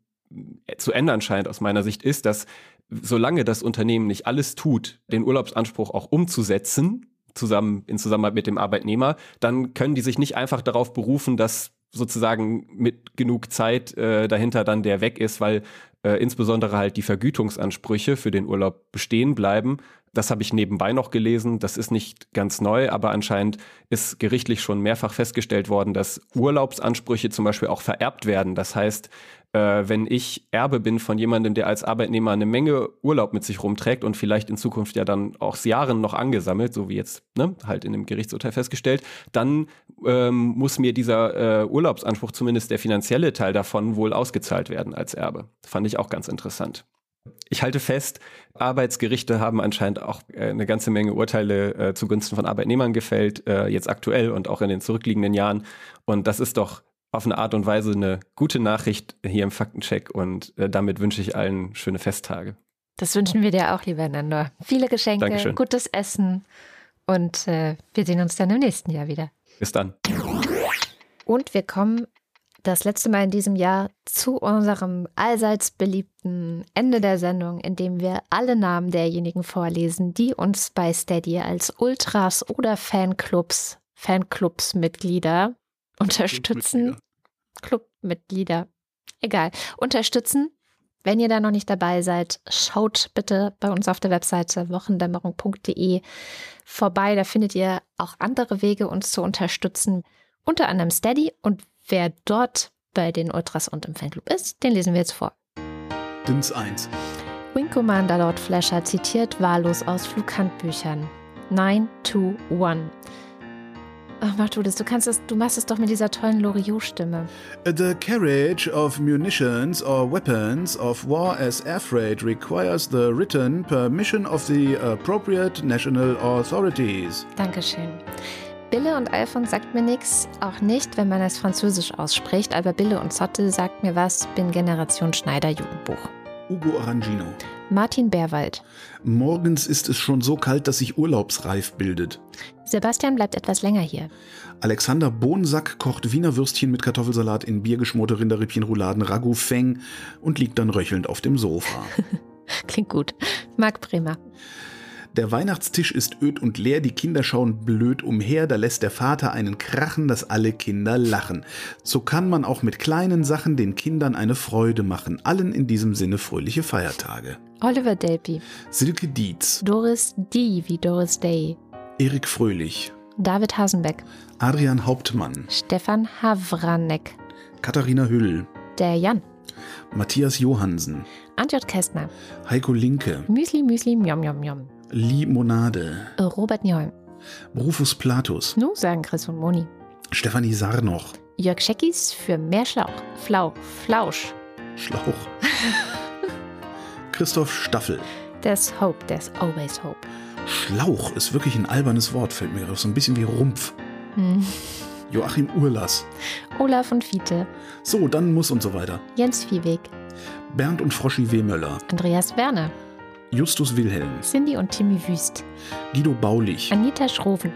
zu ändern scheint aus meiner Sicht ist, dass solange das Unternehmen nicht alles tut, den Urlaubsanspruch auch umzusetzen, zusammen in Zusammenarbeit mit dem Arbeitnehmer, dann können die sich nicht einfach darauf berufen, dass sozusagen mit genug Zeit äh, dahinter dann der weg ist, weil äh, insbesondere halt die Vergütungsansprüche für den Urlaub bestehen bleiben. Das habe ich nebenbei noch gelesen. Das ist nicht ganz neu, aber anscheinend ist gerichtlich schon mehrfach festgestellt worden, dass Urlaubsansprüche zum Beispiel auch vererbt werden. Das heißt, äh, wenn ich Erbe bin von jemandem, der als Arbeitnehmer eine Menge Urlaub mit sich rumträgt und vielleicht in Zukunft ja dann auch Jahren noch angesammelt, so wie jetzt ne, halt in dem Gerichtsurteil festgestellt, dann ähm, muss mir dieser äh, Urlaubsanspruch, zumindest der finanzielle Teil davon, wohl ausgezahlt werden als Erbe. Fand ich auch ganz interessant. Ich halte fest, Arbeitsgerichte haben anscheinend auch äh, eine ganze Menge Urteile äh, zugunsten von Arbeitnehmern gefällt, äh, jetzt aktuell und auch in den zurückliegenden Jahren. Und das ist doch auf eine Art und Weise eine gute Nachricht hier im Faktencheck und äh, damit wünsche ich allen schöne Festtage. Das wünschen wir dir auch, lieber Nando. Viele Geschenke, Dankeschön. gutes Essen und äh, wir sehen uns dann im nächsten Jahr wieder. Bis dann. Und wir kommen das letzte Mal in diesem Jahr zu unserem allseits beliebten Ende der Sendung, in dem wir alle Namen derjenigen vorlesen, die uns bei Steady als Ultras oder Fanclubs, Fanclubsmitglieder unterstützen. Clubmitglieder. Egal. Unterstützen. Wenn ihr da noch nicht dabei seid, schaut bitte bei uns auf der Webseite wochendämmerung.de vorbei. Da findet ihr auch andere Wege, uns zu unterstützen. Unter anderem Steady. Und wer dort bei den Ultras und im Fanclub ist, den lesen wir jetzt vor. Dins 1. Wing Commander Lord Flasher zitiert wahllos aus Flughandbüchern. 9, 2, 1. Ach, mach du das. Du kannst es, du machst es doch mit dieser tollen Loriot-Stimme. The carriage of munitions or weapons of war as air freight requires the written permission of the appropriate national authorities. Dankeschön. Bille und Alphons sagt mir nichts, auch nicht, wenn man es französisch ausspricht, aber Bille und Zotte sagt mir was, bin Generation Schneider Jugendbuch. Ugo Orangino. Martin Bärwald. Morgens ist es schon so kalt, dass sich urlaubsreif bildet. Sebastian bleibt etwas länger hier. Alexander Bohnsack kocht Wiener Würstchen mit Kartoffelsalat in biergeschmorte Rinderrippchen, Rouladen, Ragout, Feng und liegt dann röchelnd auf dem Sofa. Klingt gut. Marc Bremer. Der Weihnachtstisch ist öd und leer, die Kinder schauen blöd umher, da lässt der Vater einen krachen, dass alle Kinder lachen. So kann man auch mit kleinen Sachen den Kindern eine Freude machen. Allen in diesem Sinne fröhliche Feiertage. Oliver Delpy. Silke Dietz. Doris D. wie Doris Day. Erik Fröhlich. David Hasenbeck. Adrian Hauptmann. Stefan Havranek. Katharina Hüll. Der Jan. Matthias Johansen. Antjot Kästner. Heiko Linke. Müsli Müsli Mjom Mjom Mjom. Limonade. Robert Nieholm. Rufus Platus. Nu, sagen Chris und Moni. Stefanie Sarnoch. Jörg Scheckis für mehr Schlauch. Flau. Flausch. Schlauch. Christoph Staffel. There's hope, there's always hope. Schlauch ist wirklich ein albernes Wort, fällt mir auf. So ein bisschen wie Rumpf. Hm. Joachim Urlas. Olaf und Fiete. So, dann muss und so weiter. Jens Viehweg. Bernd und Froschi W. Möller. Andreas Werner. Justus Wilhelm. Cindy und Timmy Wüst. Guido Baulich. Anita Schroven.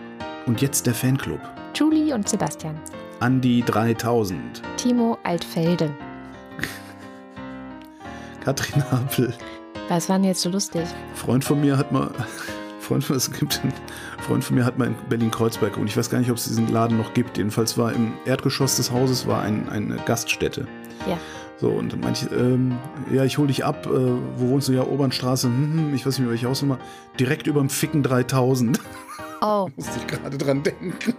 Und jetzt der Fanclub. Julie und Sebastian. Andi 3000. Timo Altfelde. Katrin Apel. Was war denn jetzt so lustig? Freund von mir hat mal Freund von, es gibt ein Freund von mir hat mal in Berlin-Kreuzberg und ich weiß gar nicht, ob es diesen Laden noch gibt. Jedenfalls war im Erdgeschoss des Hauses war ein, eine Gaststätte. Ja. So, und dann meinte ich, ähm, ja, ich hol dich ab, äh, wo wohnst du? Ja, Obernstraße, hm, hm, ich weiß nicht mehr, welche Hausnummer. Direkt überm Ficken 3000. Oh. Musste ich gerade dran denken.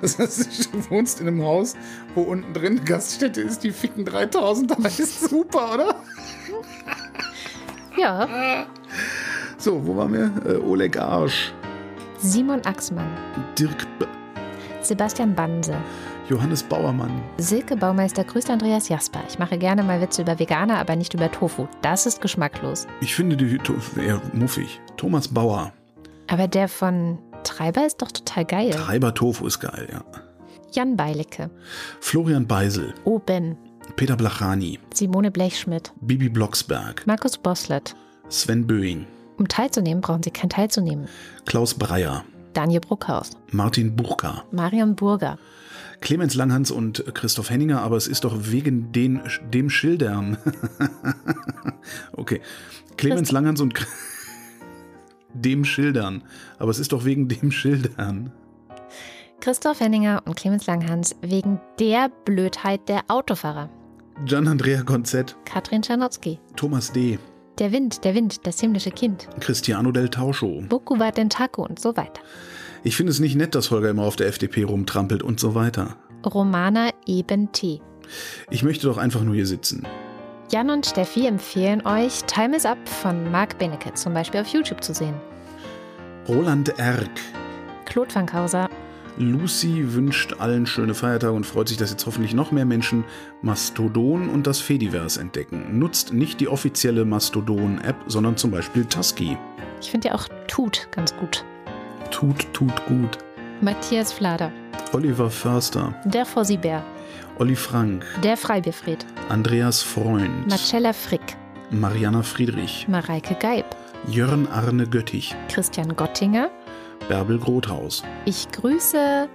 Das heißt, du wohnst in einem Haus, wo unten drin eine Gaststätte ist, die Ficken 3000, das ist super, oder? Ja. So, wo waren wir? Äh, Oleg Arsch. Simon Axmann. Dirk B Sebastian Banse. Johannes Bauermann. Silke Baumeister grüßt Andreas Jasper. Ich mache gerne mal Witze über Veganer, aber nicht über Tofu. Das ist geschmacklos. Ich finde die Tofu eher muffig. Thomas Bauer. Aber der von Treiber ist doch total geil. Treiber Tofu ist geil, ja. Jan Beilecke. Florian Beisel. Oben. Peter Blachani. Simone Blechschmidt. Bibi Blocksberg. Markus Boslett. Sven Böing. Um teilzunehmen, brauchen Sie kein teilzunehmen. Klaus Breyer. Daniel Bruckhaus. Martin Buchka. Marion Burger. Clemens Langhans und Christoph Henninger, aber es ist doch wegen den, dem Schildern. okay. Clemens Langhans und dem Schildern. Aber es ist doch wegen dem Schildern. Christoph Henninger und Clemens Langhans wegen der Blödheit der Autofahrer. Gian Andrea Gonzett. Katrin Czernotzki. Thomas D. Der Wind, der Wind, das himmlische Kind. Cristiano del Tauscho. Bokuwa Dentako und so weiter. Ich finde es nicht nett, dass Holger immer auf der FDP rumtrampelt und so weiter. Romana Eben T. Ich möchte doch einfach nur hier sitzen. Jan und Steffi empfehlen euch Time is Up von Mark Benecke zum Beispiel auf YouTube zu sehen. Roland Erck. Claude Fankhauser. Lucy wünscht allen schöne Feiertage und freut sich, dass jetzt hoffentlich noch mehr Menschen Mastodon und das Fediverse entdecken. Nutzt nicht die offizielle Mastodon-App, sondern zum Beispiel Tusky. Ich finde ja auch Tut ganz gut. Tut, tut gut. Matthias Flader. Oliver Förster. Der Fossibär. Olli Frank. Der Freibierfried. Andreas Freund. Marcella Frick. Mariana Friedrich. Mareike Geib. Jörn Arne Göttich. Christian Gottinger. Bärbel Grothaus. Ich grüße.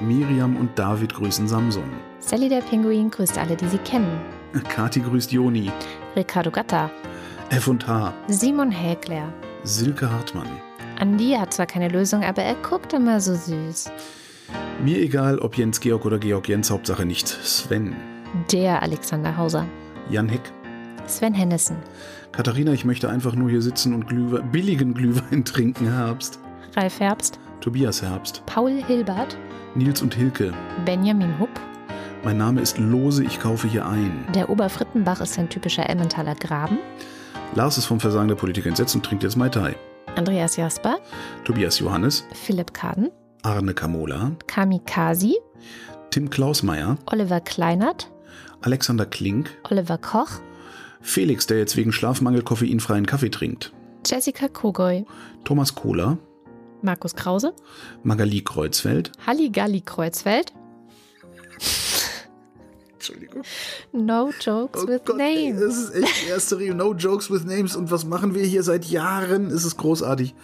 Miriam und David grüßen Samson. Sally der Pinguin grüßt alle, die sie kennen. Kati grüßt Joni. Ricardo Gatta. F und H. Simon Hägler. Silke Hartmann. Andi hat zwar keine Lösung, aber er guckt immer so süß. Mir egal, ob Jens Georg oder Georg Jens, Hauptsache nicht Sven. Der Alexander Hauser. Jan Heck. Sven Hennissen. Katharina, ich möchte einfach nur hier sitzen und Glühwe billigen Glühwein trinken, Herbst. Ralf Herbst. Tobias Herbst. Paul Hilbert. Nils und Hilke. Benjamin Hupp. Mein Name ist Lose, ich kaufe hier ein. Der Oberfrittenbach ist ein typischer Emmentaler Graben. Lars ist vom Versagen der Politik entsetzt und trinkt jetzt Mai Tai. Andreas Jasper. Tobias Johannes. Philipp Kaden. Arne Kamola. Kamikazi. Tim Klausmeier. Oliver Kleinert. Alexander Klink. Oliver Koch. Felix, der jetzt wegen Schlafmangel koffeinfreien Kaffee trinkt. Jessica Kogoy. Thomas Kohler. Markus Krause. Magali Kreuzfeld. Halligalli Kreuzfeld. Entschuldigung. No jokes with Oh ey, names. das ist echt die erste Regel. No jokes with names. Und was machen wir hier seit Jahren? Es ist großartig.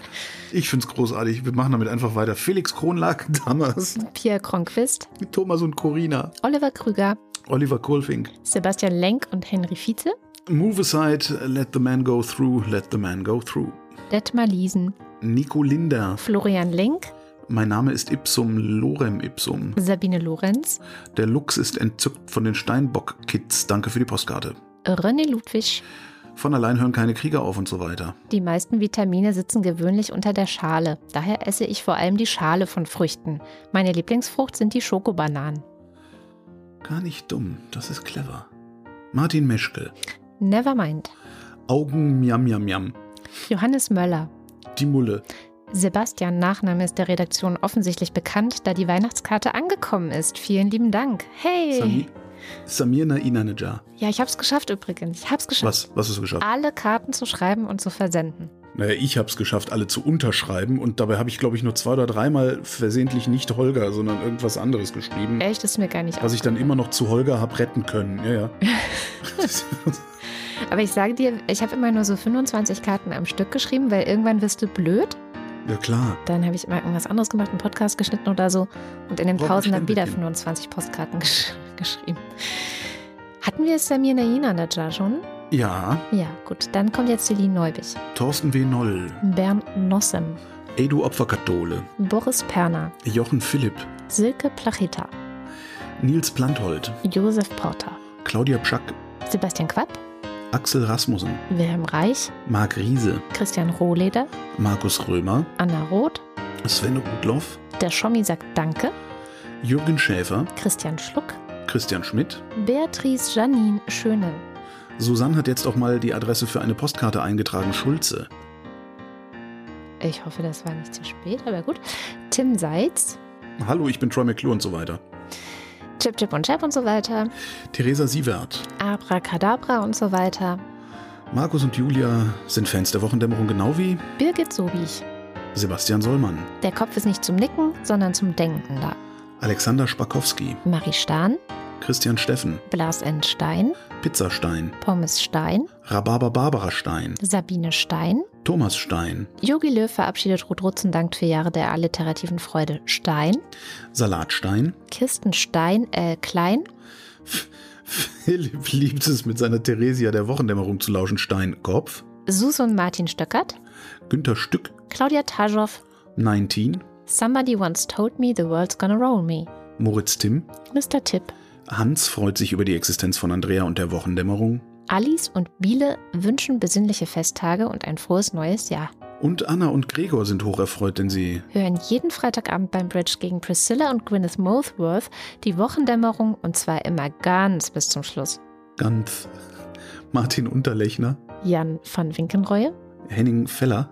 Ich finde es großartig. Wir machen damit einfach weiter. Felix Kronlack, Dammers. Pierre Kronquist. Thomas und Corina. Oliver Krüger. Oliver Kohlfink. Sebastian Lenk und Henry Vize. Move aside, let the man go through, let the man go through. Detmar Liesen. Nico Linder. Florian Link. Mein Name ist Ipsum Lorem Ipsum. Sabine Lorenz. Der Lux ist entzückt von den Steinbock-Kids. Danke für die Postkarte. René Ludwig. Von allein hören keine Krieger auf und so weiter. Die meisten Vitamine sitzen gewöhnlich unter der Schale. Daher esse ich vor allem die Schale von Früchten. Meine Lieblingsfrucht sind die Schokobananen. Gar nicht dumm, das ist clever. Martin Meschke. Nevermind. Augen miam miam miam. Johannes Möller. Die Mulle. Sebastian Nachname ist der Redaktion offensichtlich bekannt, da die Weihnachtskarte angekommen ist. Vielen lieben Dank. Hey! Sami Samir Nainanejar. Ja, ich hab's geschafft übrigens. Ich hab's geschafft. Was? Was hast du geschafft? Alle Karten zu schreiben und zu versenden. Naja, ich habe es geschafft, alle zu unterschreiben und dabei habe ich, glaube ich, nur zwei oder dreimal versehentlich nicht Holger, sondern irgendwas anderes geschrieben, Echt, ist mir gar nicht was ich dann immer noch zu Holger habe retten können. Ja, ja. Aber ich sage dir, ich habe immer nur so 25 Karten am Stück geschrieben, weil irgendwann wirst du blöd. Ja klar. Dann habe ich immer irgendwas anderes gemacht, einen Podcast geschnitten oder so. Und in den Braucht Pausen dann wieder Stempelchen. 25 Postkarten gesch geschrieben. Hatten wir Samir Naina Najar schon? Ja. Ja, gut. Dann kommt jetzt Celine Neubich. Thorsten W. Noll. Bernd Nossem. Edu Opferkathole. Boris Perner. Jochen Philipp. Silke Placheta. Nils Planthold. Josef Porter. Claudia Pschack. Sebastian Quapp. Axel Rasmussen. Wilhelm Reich. Marc Riese. Christian Rohleder. Markus Römer. Anna Roth. Sven Rudloff. Der Schommi sagt Danke. Jürgen Schäfer. Christian Schluck. Christian Schmidt. Beatrice Janine Schöne. Susanne hat jetzt auch mal die Adresse für eine Postkarte eingetragen. Schulze. Ich hoffe, das war nicht zu spät, aber gut. Tim Seitz. Hallo, ich bin Troy McClure und so weiter. Chip, Chip und Chap und so weiter. Theresa Sievert. Abracadabra und so weiter. Markus und Julia sind Fans der Wochendämmerung genau wie Birgit Sobich. Sebastian Sollmann. Der Kopf ist nicht zum Nicken, sondern zum Denken da. Alexander Spakowski. Marie Stahn. Christian Steffen. Blas N. Stein. Pizzastein. Pommes Stein. Rhabarber Barbara Stein. Sabine Stein. Thomas Stein. Yogi Löw verabschiedet Ruth Rutzen dankt für Jahre der alliterativen Freude. Stein. Salatstein. Kirsten Stein, äh, Klein. Philipp liebt es, mit seiner Theresia der Wochendämmerung zu lauschen. Stein, Kopf. Sus und Martin Stöckert. Günther Stück. Claudia Taschow. 19. Somebody once told me the world's gonna roll me. Moritz Timm. Mr. Tipp. Hans freut sich über die Existenz von Andrea und der Wochendämmerung. Alice und Biele wünschen besinnliche Festtage und ein frohes neues Jahr. Und Anna und Gregor sind hocherfreut, denn sie hören jeden Freitagabend beim Bridge gegen Priscilla und Gwyneth Mothworth die Wochendämmerung und zwar immer ganz bis zum Schluss. Ganz. Martin Unterlechner. Jan van Winkenreue. Henning Feller.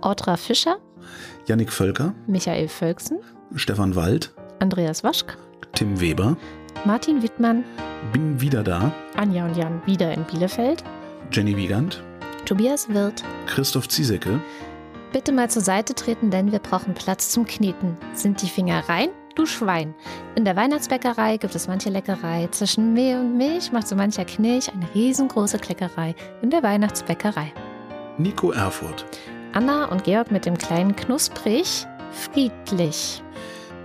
Audra Fischer. Jannik Völker. Michael Völksen. Stefan Wald. Andreas Waschk. Tim Weber. Martin Wittmann. Bin wieder da. Anja und Jan wieder in Bielefeld. Jenny Wiegand. Tobias Wirth. Christoph Ziesecke. Bitte mal zur Seite treten, denn wir brauchen Platz zum Kneten. Sind die Finger rein? Du Schwein. In der Weihnachtsbäckerei gibt es manche Leckerei. Zwischen Mehl und Milch macht so mancher Knilch eine riesengroße Kleckerei in der Weihnachtsbäckerei. Nico Erfurt. Anna und Georg mit dem kleinen Knusprig. Friedlich.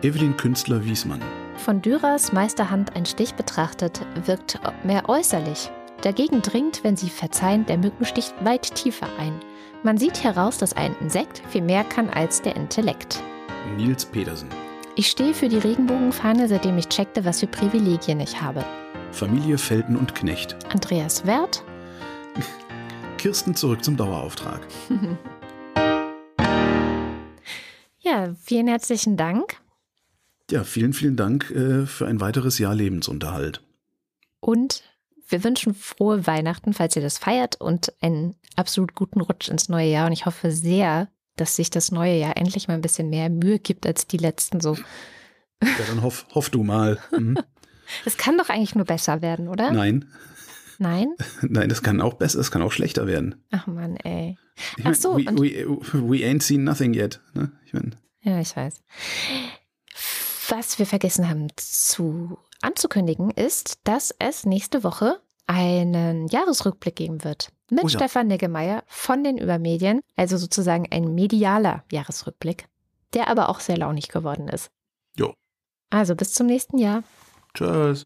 Evelyn Künstler Wiesmann. Von Dürers Meisterhand ein Stich betrachtet, wirkt mehr äußerlich. Dagegen dringt, wenn Sie verzeihen, der Mückenstich weit tiefer ein. Man sieht heraus, dass ein Insekt viel mehr kann als der Intellekt. Nils Petersen. Ich stehe für die Regenbogenfahne, seitdem ich checkte, was für Privilegien ich habe. Familie Felten und Knecht. Andreas Wert. Kirsten zurück zum Dauerauftrag. ja, vielen herzlichen Dank. Ja, vielen, vielen Dank äh, für ein weiteres Jahr Lebensunterhalt. Und wir wünschen frohe Weihnachten, falls ihr das feiert, und einen absolut guten Rutsch ins neue Jahr. Und ich hoffe sehr, dass sich das neue Jahr endlich mal ein bisschen mehr Mühe gibt als die letzten so. Ja, dann hoff, hoff du mal. Mhm. Es kann doch eigentlich nur besser werden, oder? Nein. Nein? Nein, das kann auch besser, es kann auch schlechter werden. Ach man, ey. Ich mein, Ach so. We, we, we ain't seen nothing yet. Ne? Ich mein. Ja, ich weiß. Was wir vergessen haben zu anzukündigen, ist, dass es nächste Woche einen Jahresrückblick geben wird. Mit Oh ja. Stefan Niggemeier von den Übermedien, also sozusagen ein medialer Jahresrückblick, der aber auch sehr launig geworden ist. Jo. Also bis zum nächsten Jahr. Tschüss.